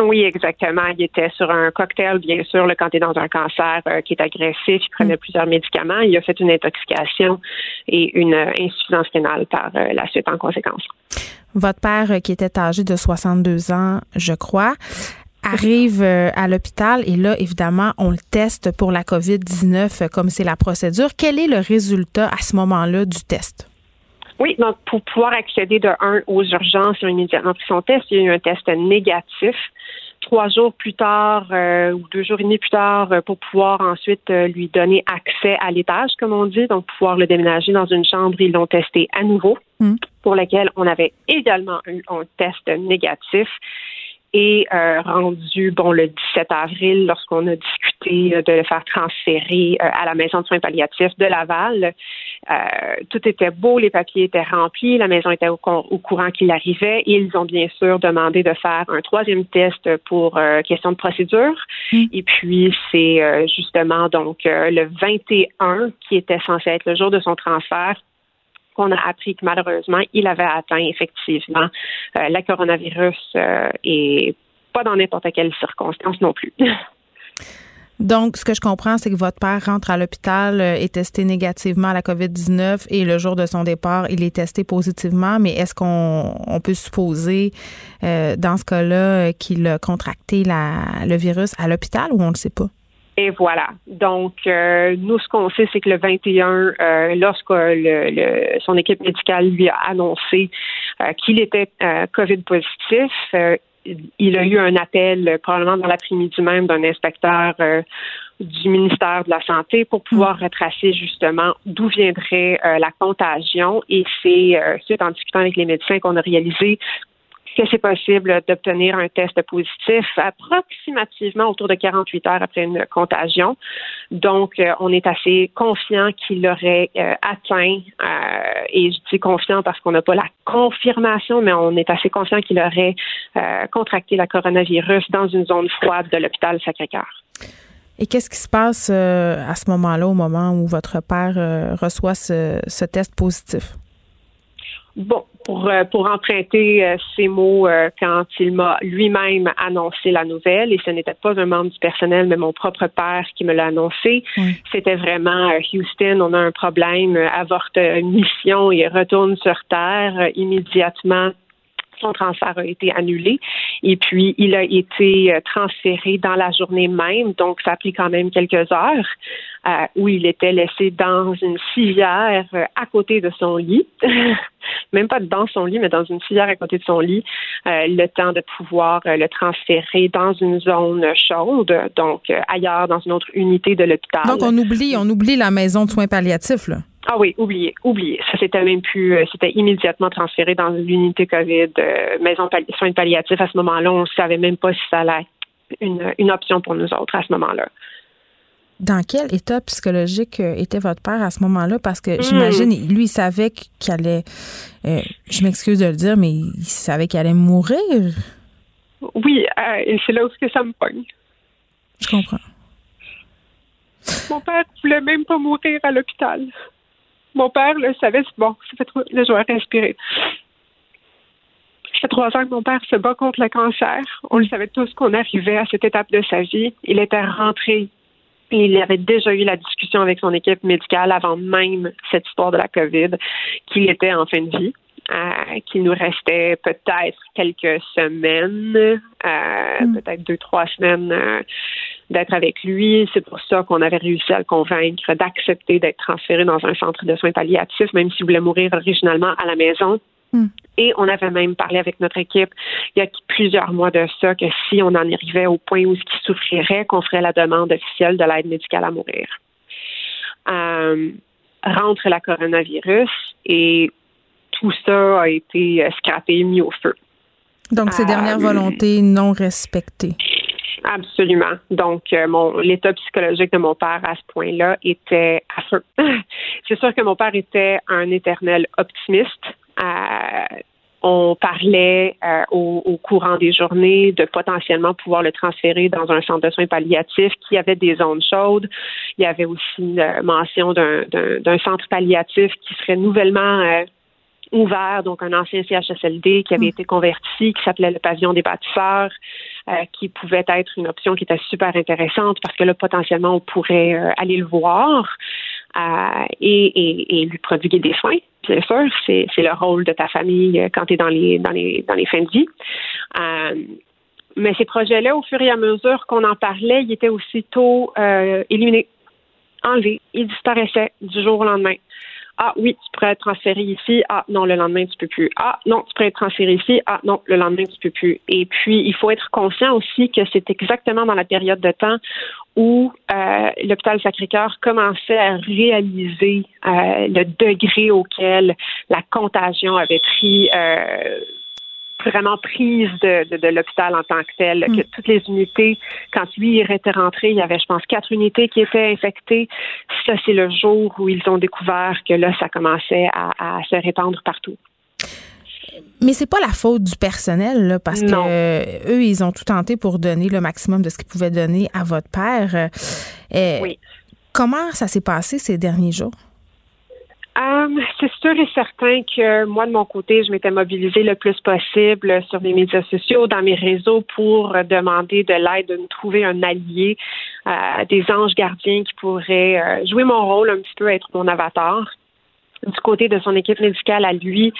Oui, exactement. Il était sur un cocktail, bien sûr, le quand tu es dans un cancer qui est agressif, il prenait mm. plusieurs médicaments. Il a fait une intoxication et une insuffisance rénale par la suite en conséquence. Votre père, euh, qui était âgé de 62 ans, je crois, arrive euh, à l'hôpital et là, évidemment, on le teste pour la COVID-19 euh, comme c'est la procédure. Quel est le résultat à ce moment-là du test? Oui, donc pour pouvoir accéder de un aux urgences immédiatement pris son test, il y a eu un test négatif trois jours plus tard ou deux jours et demi plus tard pour pouvoir ensuite lui donner accès à l'étage, comme on dit, donc pouvoir le déménager dans une chambre. Ils l'ont testé à nouveau. Mm. pour lequel on avait également eu un test négatif. Et euh, rendu bon le 17 avril, lorsqu'on a discuté euh, de le faire transférer euh, à la maison de soins palliatifs de Laval, tout était beau, les papiers étaient remplis, la maison était au, courant qu'il arrivait. Ils ont bien sûr demandé de faire un troisième test pour question de procédure. Mm. Et puis c'est justement donc le 21 qui était censé être le jour de son transfert qu'on a appris que malheureusement, il avait atteint effectivement euh, la coronavirus euh, et pas dans n'importe quelle circonstance non plus. *laughs* Donc, ce que je comprends, c'est que votre père rentre à l'hôpital, euh, est testé négativement à la COVID-19 et le jour de son départ, il est testé positivement. Mais est-ce qu'on peut supposer, dans ce cas-là, qu'il a contracté le virus à l'hôpital ou on ne le sait pas? Et voilà. Donc, nous, ce qu'on sait, c'est que le 21, lorsque le, son équipe médicale lui a annoncé qu'il était COVID positif, il a eu un appel euh, probablement dans l'après-midi même d'un inspecteur euh, du ministère de la Santé pour pouvoir mm. retracer justement d'où viendrait euh, la contagion. Et c'est suite en discutant avec les médecins qu'on a réalisé que c'est possible d'obtenir un test positif approximativement autour de 48 heures après une contagion? Donc, euh, on est assez confiant qu'il l'aurait euh, atteint, euh, et je dis confiant parce qu'on n'a pas la confirmation, mais on est assez confiant qu'il aurait contracté la coronavirus dans une zone froide de l'hôpital Sacré-Cœur. Et qu'est-ce qui se passe à ce moment-là, au moment où votre père reçoit ce test positif? Bon, pour, euh, pour emprunter euh, ces mots euh, quand il m'a lui-même annoncé la nouvelle, et ce n'était pas un membre du personnel, mais mon propre père qui me l'a annoncé. C'était vraiment Houston, on a un problème, avorte mission et retourne sur Terre immédiatement son transfert a été annulé et puis il a été transféré dans la journée même, donc ça a pris quand même quelques heures. Euh, où il était laissé dans une civière euh, à côté de son lit, *laughs* même pas dans son lit, mais dans une civière à côté de son lit, euh, le temps de pouvoir le transférer dans une zone chaude, donc ailleurs, dans une autre unité de l'hôpital. Donc on oublie, on oublie la maison de soins palliatifs, là. Ah oui, oublié, oublié. Ça c'était même plus, c'était immédiatement transféré dans l'unité COVID, maison de soins palliatifs. À ce moment-là, on ne savait même pas si ça allait être une, une option pour nous autres à ce moment-là dans quel état psychologique euh, était votre père à ce moment-là? Parce que hmm. j'imagine, lui, il savait qu'il allait, euh, je m'excuse de le dire, mais il savait qu'il allait mourir. Oui, euh, et c'est là où que ça me pogne. Je comprends. Mon père voulait même pas mourir à l'hôpital. Mon père le savait, bon, ça fait trop, là, je vais respirer. Ça fait trois ans que mon père se bat contre le cancer. On le savait tous qu'on arrivait à cette étape de sa vie. Il était rentré il avait déjà eu la discussion avec son équipe médicale avant même cette histoire de la COVID, qu'il était en fin de vie. Euh, qu'il nous restait peut-être quelques semaines, euh, mm. peut-être deux, trois semaines euh, d'être avec lui. C'est pour ça qu'on avait réussi à le convaincre d'accepter d'être transféré dans un centre de soins palliatifs, même s'il voulait mourir originalement à la maison. Mm. Et on avait même parlé avec notre équipe il y a plusieurs mois de ça que si on en arrivait au point où il souffrirait, qu'on ferait la demande officielle de l'aide médicale à mourir. Euh, rentre la coronavirus et tout ça a été scrappé, mis au feu. Donc, ces dernières euh, volontés non respectées. Absolument. Donc, euh, mon l'état psychologique de mon père à ce point-là était à feu. *laughs* C'est sûr que mon père était un éternel optimiste. Euh, on parlait euh, au, courant des journées de potentiellement pouvoir le transférer dans un centre de soins palliatifs qui avait des zones chaudes. Il y avait aussi la mention d'un centre palliatif qui serait nouvellement ouvert, donc un ancien CHSLD qui avait mm. été converti, qui s'appelait le pavillon des bâtisseurs, euh, qui pouvait être une option qui était super intéressante parce que là, potentiellement, on pourrait euh, aller le voir euh, et, et, lui prodiguer des soins. Bien sûr, c'est, le rôle de ta famille quand tu es dans les, dans, les, dans les fins de vie. mais ces projets-là, au fur et à mesure qu'on en parlait, ils étaient aussitôt éliminés, enlevés. Ils disparaissaient du jour au lendemain. Ah oui, tu pourrais être transféré ici. Ah non, le lendemain, tu peux plus. Ah non, tu pourrais être transféré ici. Ah non, le lendemain, tu peux plus. Et puis, il faut être conscient aussi que c'est exactement dans la période de temps où euh, l'hôpital Sacré-Cœur commençait à réaliser euh, le degré auquel la contagion avait pris euh, vraiment prise de, de, l'hôpital en tant que tel, que mm. toutes les unités, quand lui était rentré, il y avait, je pense, quatre unités qui étaient infectées. Ça, c'est le jour où ils ont découvert que là, ça commençait à, se répandre partout. Mais c'est pas la faute du personnel, parce que eux, ils ont tout tenté pour donner le maximum de ce qu'ils pouvaient donner à votre père. Euh, oui. Comment ça s'est passé ces derniers jours? Um, c'est sûr et certain que moi, de mon côté, je m'étais mobilisée le plus possible sur les médias sociaux, dans mes réseaux, pour demander de l'aide, de me trouver un allié, euh, des anges gardiens qui pourraient euh, jouer mon rôle un petit peu, être mon avatar du côté de son équipe médicale à lui,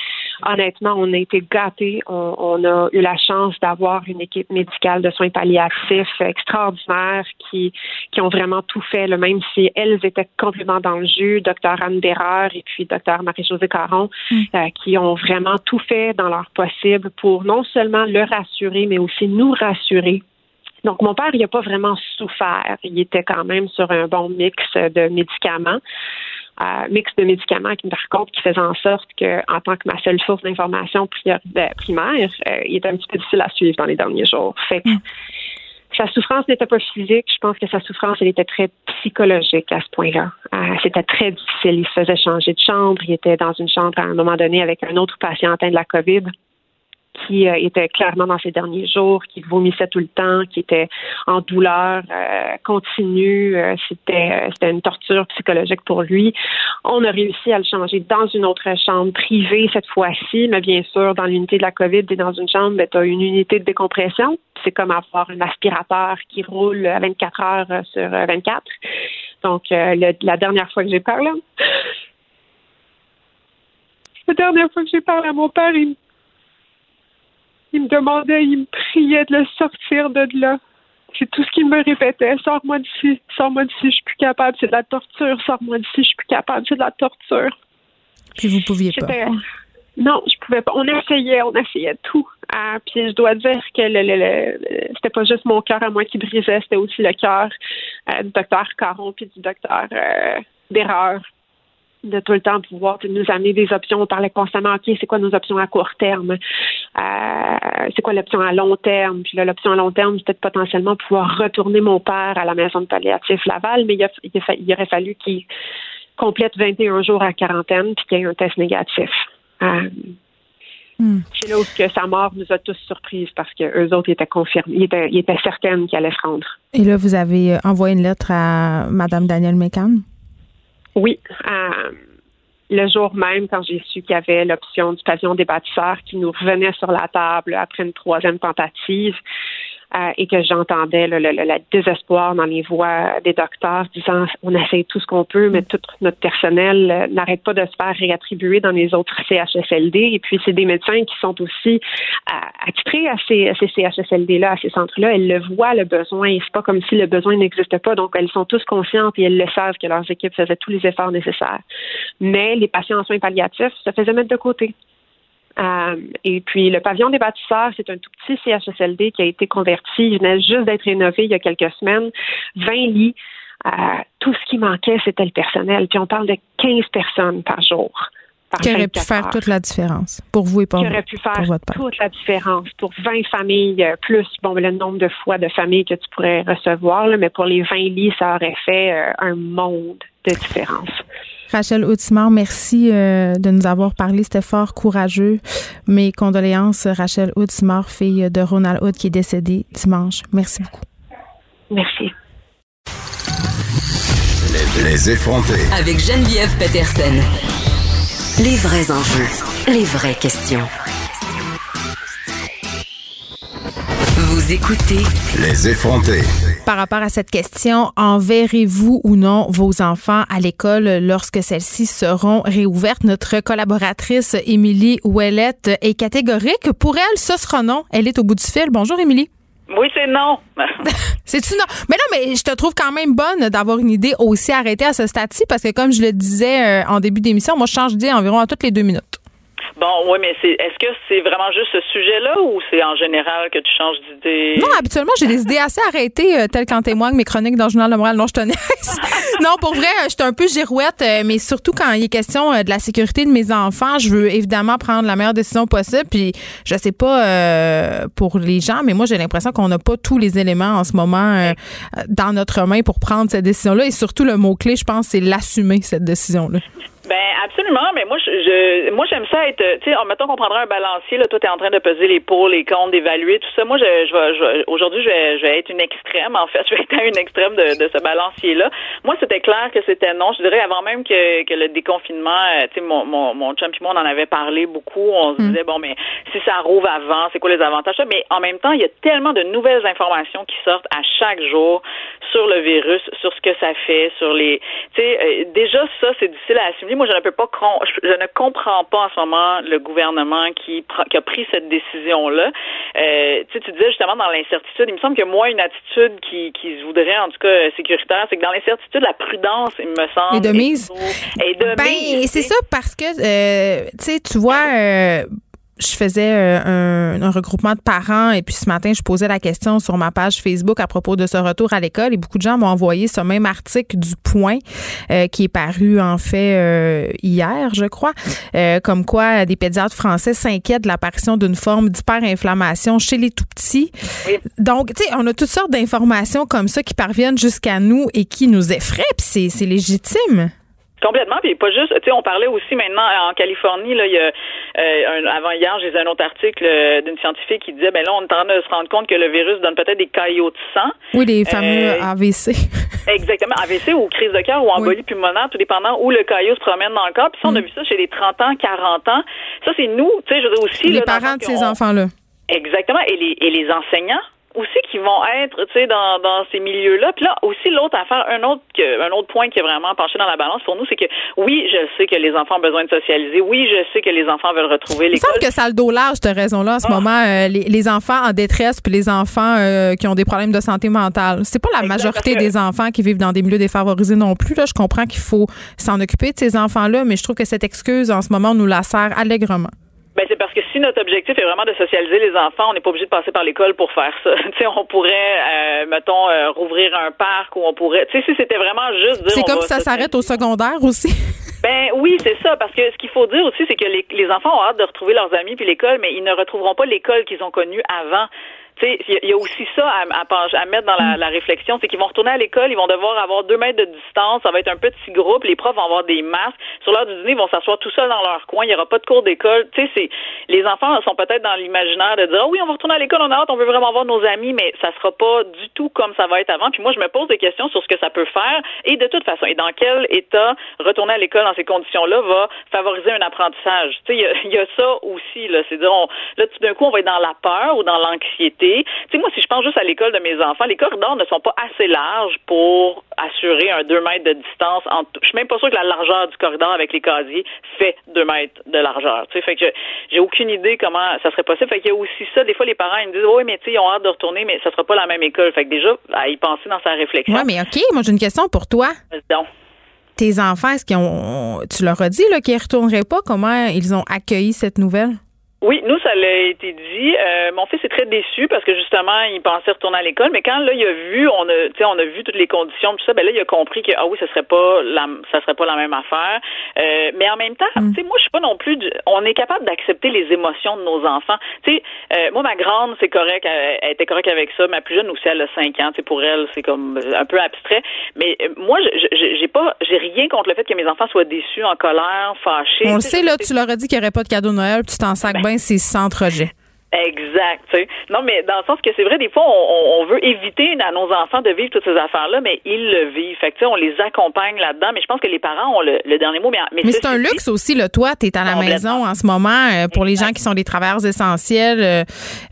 honnêtement, on a été gâtés. On, a eu la chance d'avoir une équipe médicale de soins palliatifs extraordinaire qui, qui ont vraiment tout fait, le même si elles étaient complètement dans le jus, docteur Anne Berreur et puis docteur Marie-Josée Caron, mm. euh, qui ont vraiment tout fait dans leur possible pour non seulement le rassurer, mais aussi nous rassurer donc, mon père, il n'a pas vraiment souffert. Il était quand même sur un bon mix de médicaments mix de médicaments qui, par contre, qui faisait en sorte que, en tant que ma seule source d'information ben, primaire, euh, il était un petit peu difficile à suivre dans les derniers jours. Fait mm. sa souffrance n'était pas physique. Je pense que sa souffrance, elle était très psychologique à ce point-là. Euh, c'était très difficile. Il se faisait changer de chambre. Il était dans une chambre à un moment donné avec un autre patient atteint de la COVID qui euh, était clairement dans ses derniers jours, qui vomissait tout le temps, qui était en douleur euh, continue. Euh, c'était, une torture psychologique pour lui. On a réussi à le changer dans une autre chambre privée cette fois-ci, mais bien sûr, dans l'unité de la COVID, tu dans une chambre, tu as une unité de décompression. C'est comme avoir un aspirateur qui roule à 24 heures sur 24. Donc, la dernière fois que j'ai parlé, la dernière fois que j'ai parlé à mon père, il il me demandait, il me priait de le sortir de là. C'est tout ce qu'il me répétait. Sors-moi d'ici, sors-moi d'ici, je suis plus capable, c'est de la torture. Sors-moi d'ici, je suis plus capable, c'est de la torture. Puis vous pouviez pas. Non, je pouvais pas. On essayait, on essayait tout. Ah, puis je dois dire que le, le, c'était pas juste mon cœur à moi qui brisait, c'était aussi le cœur euh, du docteur Caron puis du docteur euh, de tout le temps pouvoir nous amener des options. On parlait constamment, OK, c'est quoi nos options à court terme? Euh, c'est quoi l'option à long terme? Puis là, l'option à long terme, c'était potentiellement pouvoir retourner mon père à la maison de palliatif Laval, mais il, il, aurait fallu qu'il complète 21 jours à quarantaine puis qu'il y ait un test négatif. Euh, hmm. C'est là où que sa mort nous a tous surprises parce qu'eux autres étaient confirmés, ils étaient, ils étaient certaines qu'elle allait se rendre. Et là, vous avez envoyé une lettre à Mme Danielle Mécan? Oui. Euh, le jour même, quand j'ai su qu'il y avait l'option du pavillon des bâtisseurs qui nous revenait sur la table après une troisième tentative, euh, et que j'entendais le, désespoir dans les voix des docteurs disant on essaie tout ce qu'on peut, mais tout notre personnel euh, n'arrête pas de se faire réattribuer dans les autres CHSLD. Et puis, c'est des médecins qui sont aussi attitrés à ces, à ces CHSLD-là, à ces centres-là. Elles le voient, le besoin. C'est pas comme si le besoin n'existe pas. Donc, elles sont tous conscientes et elles le savent que leurs équipes faisaient tous les efforts nécessaires. Mais les patients en soins palliatifs se faisaient mettre de côté. Euh, et puis, le pavillon des bâtisseurs, c'est un tout petit CHSLD qui a été converti. Il venait juste d'être rénové il y a quelques semaines. 20 lits. Euh, tout ce qui manquait, c'était le personnel. Puis on parle de 15 personnes par jour. qui aurait pu faire toute la différence pour vous et pour, qui aurait pu faire toute la différence pour 20 familles, euh, plus bon, le nombre de fois de familles que tu pourrais recevoir. mais pour les 20 lits, ça aurait fait un monde de différence. Rachel Houtimard, merci euh, de nous avoir parlé. C'était fort courageux. Mes condoléances, Rachel Houtimard, fille de Ronald Hood, qui est décédé dimanche. Merci beaucoup. Merci. Les, effrontés. Avec Geneviève Peterson. Les vrais enjeux. Les vraies questions. Vous écoutez. Les effrontés par rapport à cette question, enverrez-vous ou non vos enfants à l'école lorsque celles-ci seront réouvertes? Notre collaboratrice Émilie Ouellette est catégorique. Pour elle, ce sera non. Elle est au bout du fil. Bonjour, Émilie. Oui, c'est non. *laughs* *laughs* C'est-tu non? Mais non, mais je te trouve quand même bonne d'avoir une idée aussi arrêtée à ce stade-ci parce que, comme je le disais euh, en début d'émission, moi, je change d'idée environ à toutes les deux minutes. Bon, oui, mais c'est est-ce que c'est vraiment juste ce sujet-là ou c'est en général que tu changes d'idée? Non, habituellement, j'ai des idées assez arrêtées, euh, telles qu'en témoignent mes chroniques dans le Journal de Montréal. Non, je tenais. *laughs* non, pour vrai, je suis un peu girouette, euh, mais surtout quand il est question euh, de la sécurité de mes enfants, je veux évidemment prendre la meilleure décision possible. Puis, je sais pas pour les gens, mais moi, j'ai l'impression qu'on n'a pas tous les éléments en ce moment dans notre main pour prendre cette décision-là. Et surtout, le mot-clé, je pense, c'est l'assumer, cette décision-là. Ben absolument, mais moi je, moi j'aime ça être tu sais mettons qu'on prendrait un balancier là toi tu es en train de peser les pour les comptes, d'évaluer tout ça. Moi je je vais, aujourd'hui je vais, je vais être une extrême en fait, *laughs* je vais être à une extrême de, de ce balancier là. Moi c'était clair que c'était non, je dirais avant même que, que le déconfinement, euh, tu sais mon mon mon chum moi on en avait parlé beaucoup, on se mm. disait bon mais si ça rouvre avant, c'est quoi les avantages mais en même temps, il y a tellement de nouvelles informations qui sortent à chaque jour sur le virus, sur ce que ça fait, sur les tu sais euh, déjà ça c'est difficile à moi, je ne peux pas, je ne comprends pas en ce moment le gouvernement qui, qui a pris cette décision-là. Euh, tu, disais justement dans l'incertitude, il me semble que moi, une attitude qui, qui se voudrait en tout cas sécuritaire, c'est que dans l'incertitude, la prudence, il me semble, est de mise. Et de ben, c'est ça parce que, euh, tu sais, tu vois. Euh, je faisais euh, un, regroupement de parents et puis ce matin, je posais la question sur ma page Facebook à propos de ce retour à l'école et beaucoup de gens m'ont envoyé ce même article du Point euh, qui est paru en fait euh, hier, je crois, comme quoi des pédiatres français s'inquiètent de l'apparition d'une forme d'hyperinflammation chez les tout petits. Donc, tu sais, on a toutes sortes d'informations comme ça qui parviennent jusqu'à nous et qui nous effraient, puis c'est légitime. Complètement, puis pas juste, tu sais, on parlait aussi maintenant en Californie, là, il y a, euh, avant hier, j'ai un autre article euh, d'une scientifique qui disait, ben là, on est en train de se rendre compte que le virus donne peut-être des caillots de sang. Oui, les fameux euh, AVC. *laughs* exactement, AVC ou crise de cœur ou embolie pulmonaire, tout dépendant où le caillot se promène dans le corps. Puis ça, on a mm. vu ça chez les 30 ans, 40 ans. Ça, c'est nous, tu sais, je veux dire aussi. Les parents de ces enfants-là. Exactement, et les, et les enseignants aussi qui vont être, tu sais, dans, dans ces milieux-là. Puis là, aussi, l'autre affaire, un autre, un autre point qui est vraiment penché dans la balance pour nous, c'est que oui, je sais que les enfants ont besoin de socialiser. Oui, je sais que les enfants veulent retrouver l'école. Il semble que ça a le dos large, cette raison-là, en ce ah. moment. Euh, les, enfants en détresse puis les enfants euh, qui ont des problèmes de santé mentale. C'est pas la majorité des enfants qui vivent dans des milieux défavorisés non plus. Là. Je comprends qu'il faut s'en occuper de ces enfants-là, mais je trouve que cette excuse, en ce moment, nous la sert allègrement. Ben c'est parce que si notre objectif est vraiment de socialiser les enfants, on n'est pas obligé de passer par l'école pour faire ça. *laughs* tu sais, on pourrait, euh, mettons, euh, rouvrir un parc ou on pourrait. Tu sais, si c'était vraiment juste. C'est comme si ça s'arrête au secondaire aussi. *laughs* Ben oui, c'est ça, parce que ce qu'il faut dire aussi, c'est que les, les enfants ont hâte de retrouver leurs amis puis l'école, mais ils ne retrouveront pas l'école qu'ils ont connue avant il y, a aussi ça à, mettre dans la, réflexion, c'est qu'ils vont retourner à l'école, ils vont devoir avoir deux mètres de distance, ça va être un petit groupe, les profs vont avoir des masques, sur l'heure du dîner, ils vont s'asseoir tout seuls dans leur coin, il n'y aura pas de cours d'école. Tu sais, les enfants sont peut-être dans l'imaginaire de dire, ah oui, on va retourner à l'école, on a hâte, on veut vraiment voir nos amis, mais ça sera pas du tout comme ça va être avant. Puis moi, je me pose des questions sur ce que ça peut faire et de toute façon, et dans quel état retourner à l'école dans ces conditions-là va favoriser un apprentissage? Tu sais, il y, a ça aussi, là. C'est dire, là, tout d'un coup, on va être dans la peur ou dans l'anxiété. Tu sais, moi, si je pense juste à l'école de mes enfants, les corridors ne sont pas assez larges pour assurer un 2 mètres de distance. Entre... Je suis même pas sûre que la largeur du corridor avec les casiers fait 2 mètres de largeur. Tu sais, fait que j'ai aucune idée comment ça serait possible. Fait qu'il y a aussi ça. Des fois, les parents ils me disent, oui, mais tu sais, ils ont hâte de retourner, mais ça sera pas la même école. Fait que déjà, à y penser dans sa réflexion. Oui, mais OK, moi, j'ai une question pour toi. Donc. Tes enfants, est-ce qu'ils ont, tu leur as dit qu'ils ne retourneraient pas? Comment ils ont accueilli cette nouvelle? Oui, nous, ça l'a été dit. Euh, mon fils est très déçu parce que justement, il pensait retourner à l'école, mais quand là, il a vu, on a, tu sais, on a vu toutes les conditions, tout ça, ben là, il a compris que ah oui, ça serait pas la, ça serait pas la même affaire. Euh, mais en même temps, mm. tu sais, moi, je suis pas non plus. on est capable d'accepter les émotions de nos enfants. Tu sais, euh, moi, ma grande, c'est correct, elle, était correcte avec ça. Ma plus jeune aussi, elle a 5 ans. Tu sais, pour elle, c'est comme un peu abstrait. Mais moi, j'ai pas, j'ai rien contre le fait que mes enfants soient déçus, en colère, fâchés. On le sait là, tu leur as dit qu'il n'y aurait pas de cadeau de Noël, tu t'en sacs ben, bien ces centres-jets. Exact. Tu sais. Non, mais dans le sens que c'est vrai, des fois, on, on, veut éviter à nos enfants de vivre toutes ces affaires-là, mais ils le vivent. Fait que, tu sais, on les accompagne là-dedans, mais je pense que les parents ont le, dernier mot. Mais, mais, c'est un luxe aussi, là. Toi, tu es à la maison en ce moment. Euh, pour les gens qui sont des travailleurs essentiels, euh,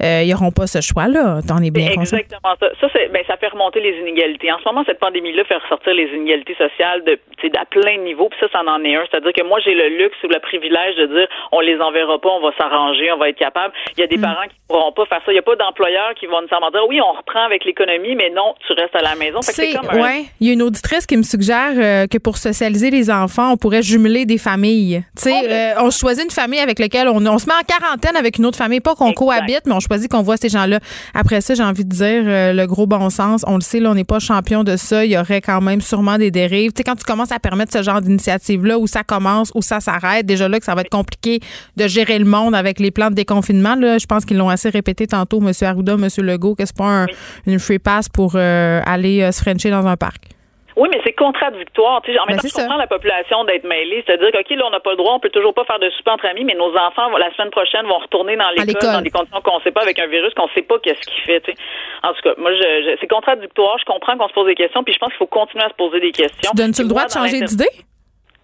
euh, ils n'auront pas ce choix-là. T'en es bien conscient. Exactement ça. Ça, ben, ça fait remonter les inégalités. En ce moment, cette pandémie-là fait ressortir les inégalités sociales de, à plein de niveaux. Puis ça, ça en est un. C'est-à-dire que moi, j'ai le luxe ou le privilège de dire on les enverra pas, on va s'arranger, on va être capable. Il y a des mm parents qui pourront pas faire ça. Il n'y a pas d'employeurs qui vont nécessairement dire oui, on reprend avec l'économie, mais non, tu restes à la maison. C'est ouais. Il y a une auditrice qui me suggère euh, que pour socialiser les enfants, on pourrait jumeler des familles. Tu sais, oh, euh, on choisit une famille avec laquelle on, on se met en quarantaine avec une autre famille, pas qu'on cohabite, mais on choisit qu'on voit ces gens-là. Après ça, j'ai envie de dire euh, le gros bon sens. On le sait, là, on n'est pas champion de ça. Il y aurait quand même sûrement des dérives. Tu sais, quand tu commences à permettre ce genre d'initiative-là, où ça commence, où ça s'arrête, déjà là que ça va être compliqué de gérer le monde avec les plans de déconfinement. Là, je pense qu'ils l'ont assez répété tantôt, M. Arruda, M. Legault, que c'est pas une free pass pour euh, aller euh, se frencher dans un parc. Oui, mais c'est contradictoire. Tu sais, en même Ben, temps, je comprends la population d'être mêlée. C'est-à-dire que, OK, là, on n'a pas le droit, on peut toujours pas faire de souper entre amis, mais nos enfants, la semaine prochaine, vont retourner dans l'école dans des conditions qu'on sait pas, avec un virus qu'on sait pas qu'est-ce qu'il fait. En tout cas, moi, je, je- c'est contradictoire. Je comprends qu'on se pose des questions, puis je pense qu'il faut continuer à se poser des questions. Tu donnes-tu le droit de changer d'idée?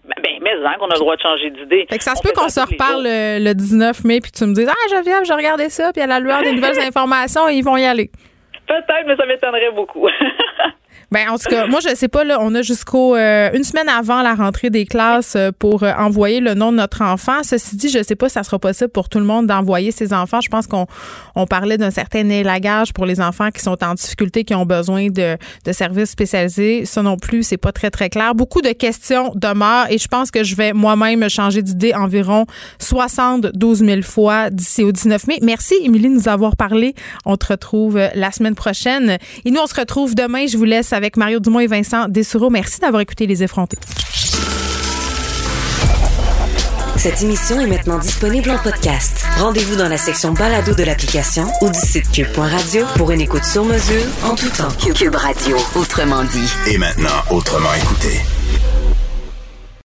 Ben, ben, mais hein, qu'on a le droit de changer d'idée. Fait que ça se peut qu'on se reparle le, le 19 mai puis tu me dises Ah, Geneviève, j'ai regardé ça, puis à la lueur des *laughs* nouvelles informations, ils vont y aller. Peut-être, mais ça m'étonnerait beaucoup. *laughs* Ben, en tout cas, moi, je sais pas, là, on a jusqu'au euh, une semaine avant la rentrée des classes euh, pour euh, envoyer le nom de notre enfant. Ceci dit, je sais pas si ça sera possible pour tout le monde d'envoyer ses enfants. Je pense qu'on on parlait d'un certain élagage pour les enfants qui sont en difficulté, qui ont besoin de, de services spécialisés. Ça non plus, c'est pas très, très clair. Beaucoup de questions demeurent et je pense que je vais moi-même changer d'idée environ 72 000 fois d'ici au 19 mai. Merci, Émilie, de nous avoir parlé. On te retrouve euh, la semaine prochaine. Et nous, on se retrouve demain. Je vous laisse avec Mario Dumont et Vincent Dessoureau. Merci d'avoir écouté Les Effrontés. Cette émission est maintenant disponible en podcast. Rendez-vous dans la section balado de l'application ou du site cube.radio pour une écoute sur mesure en tout temps. Cube Radio, autrement dit. Et maintenant, autrement écouté.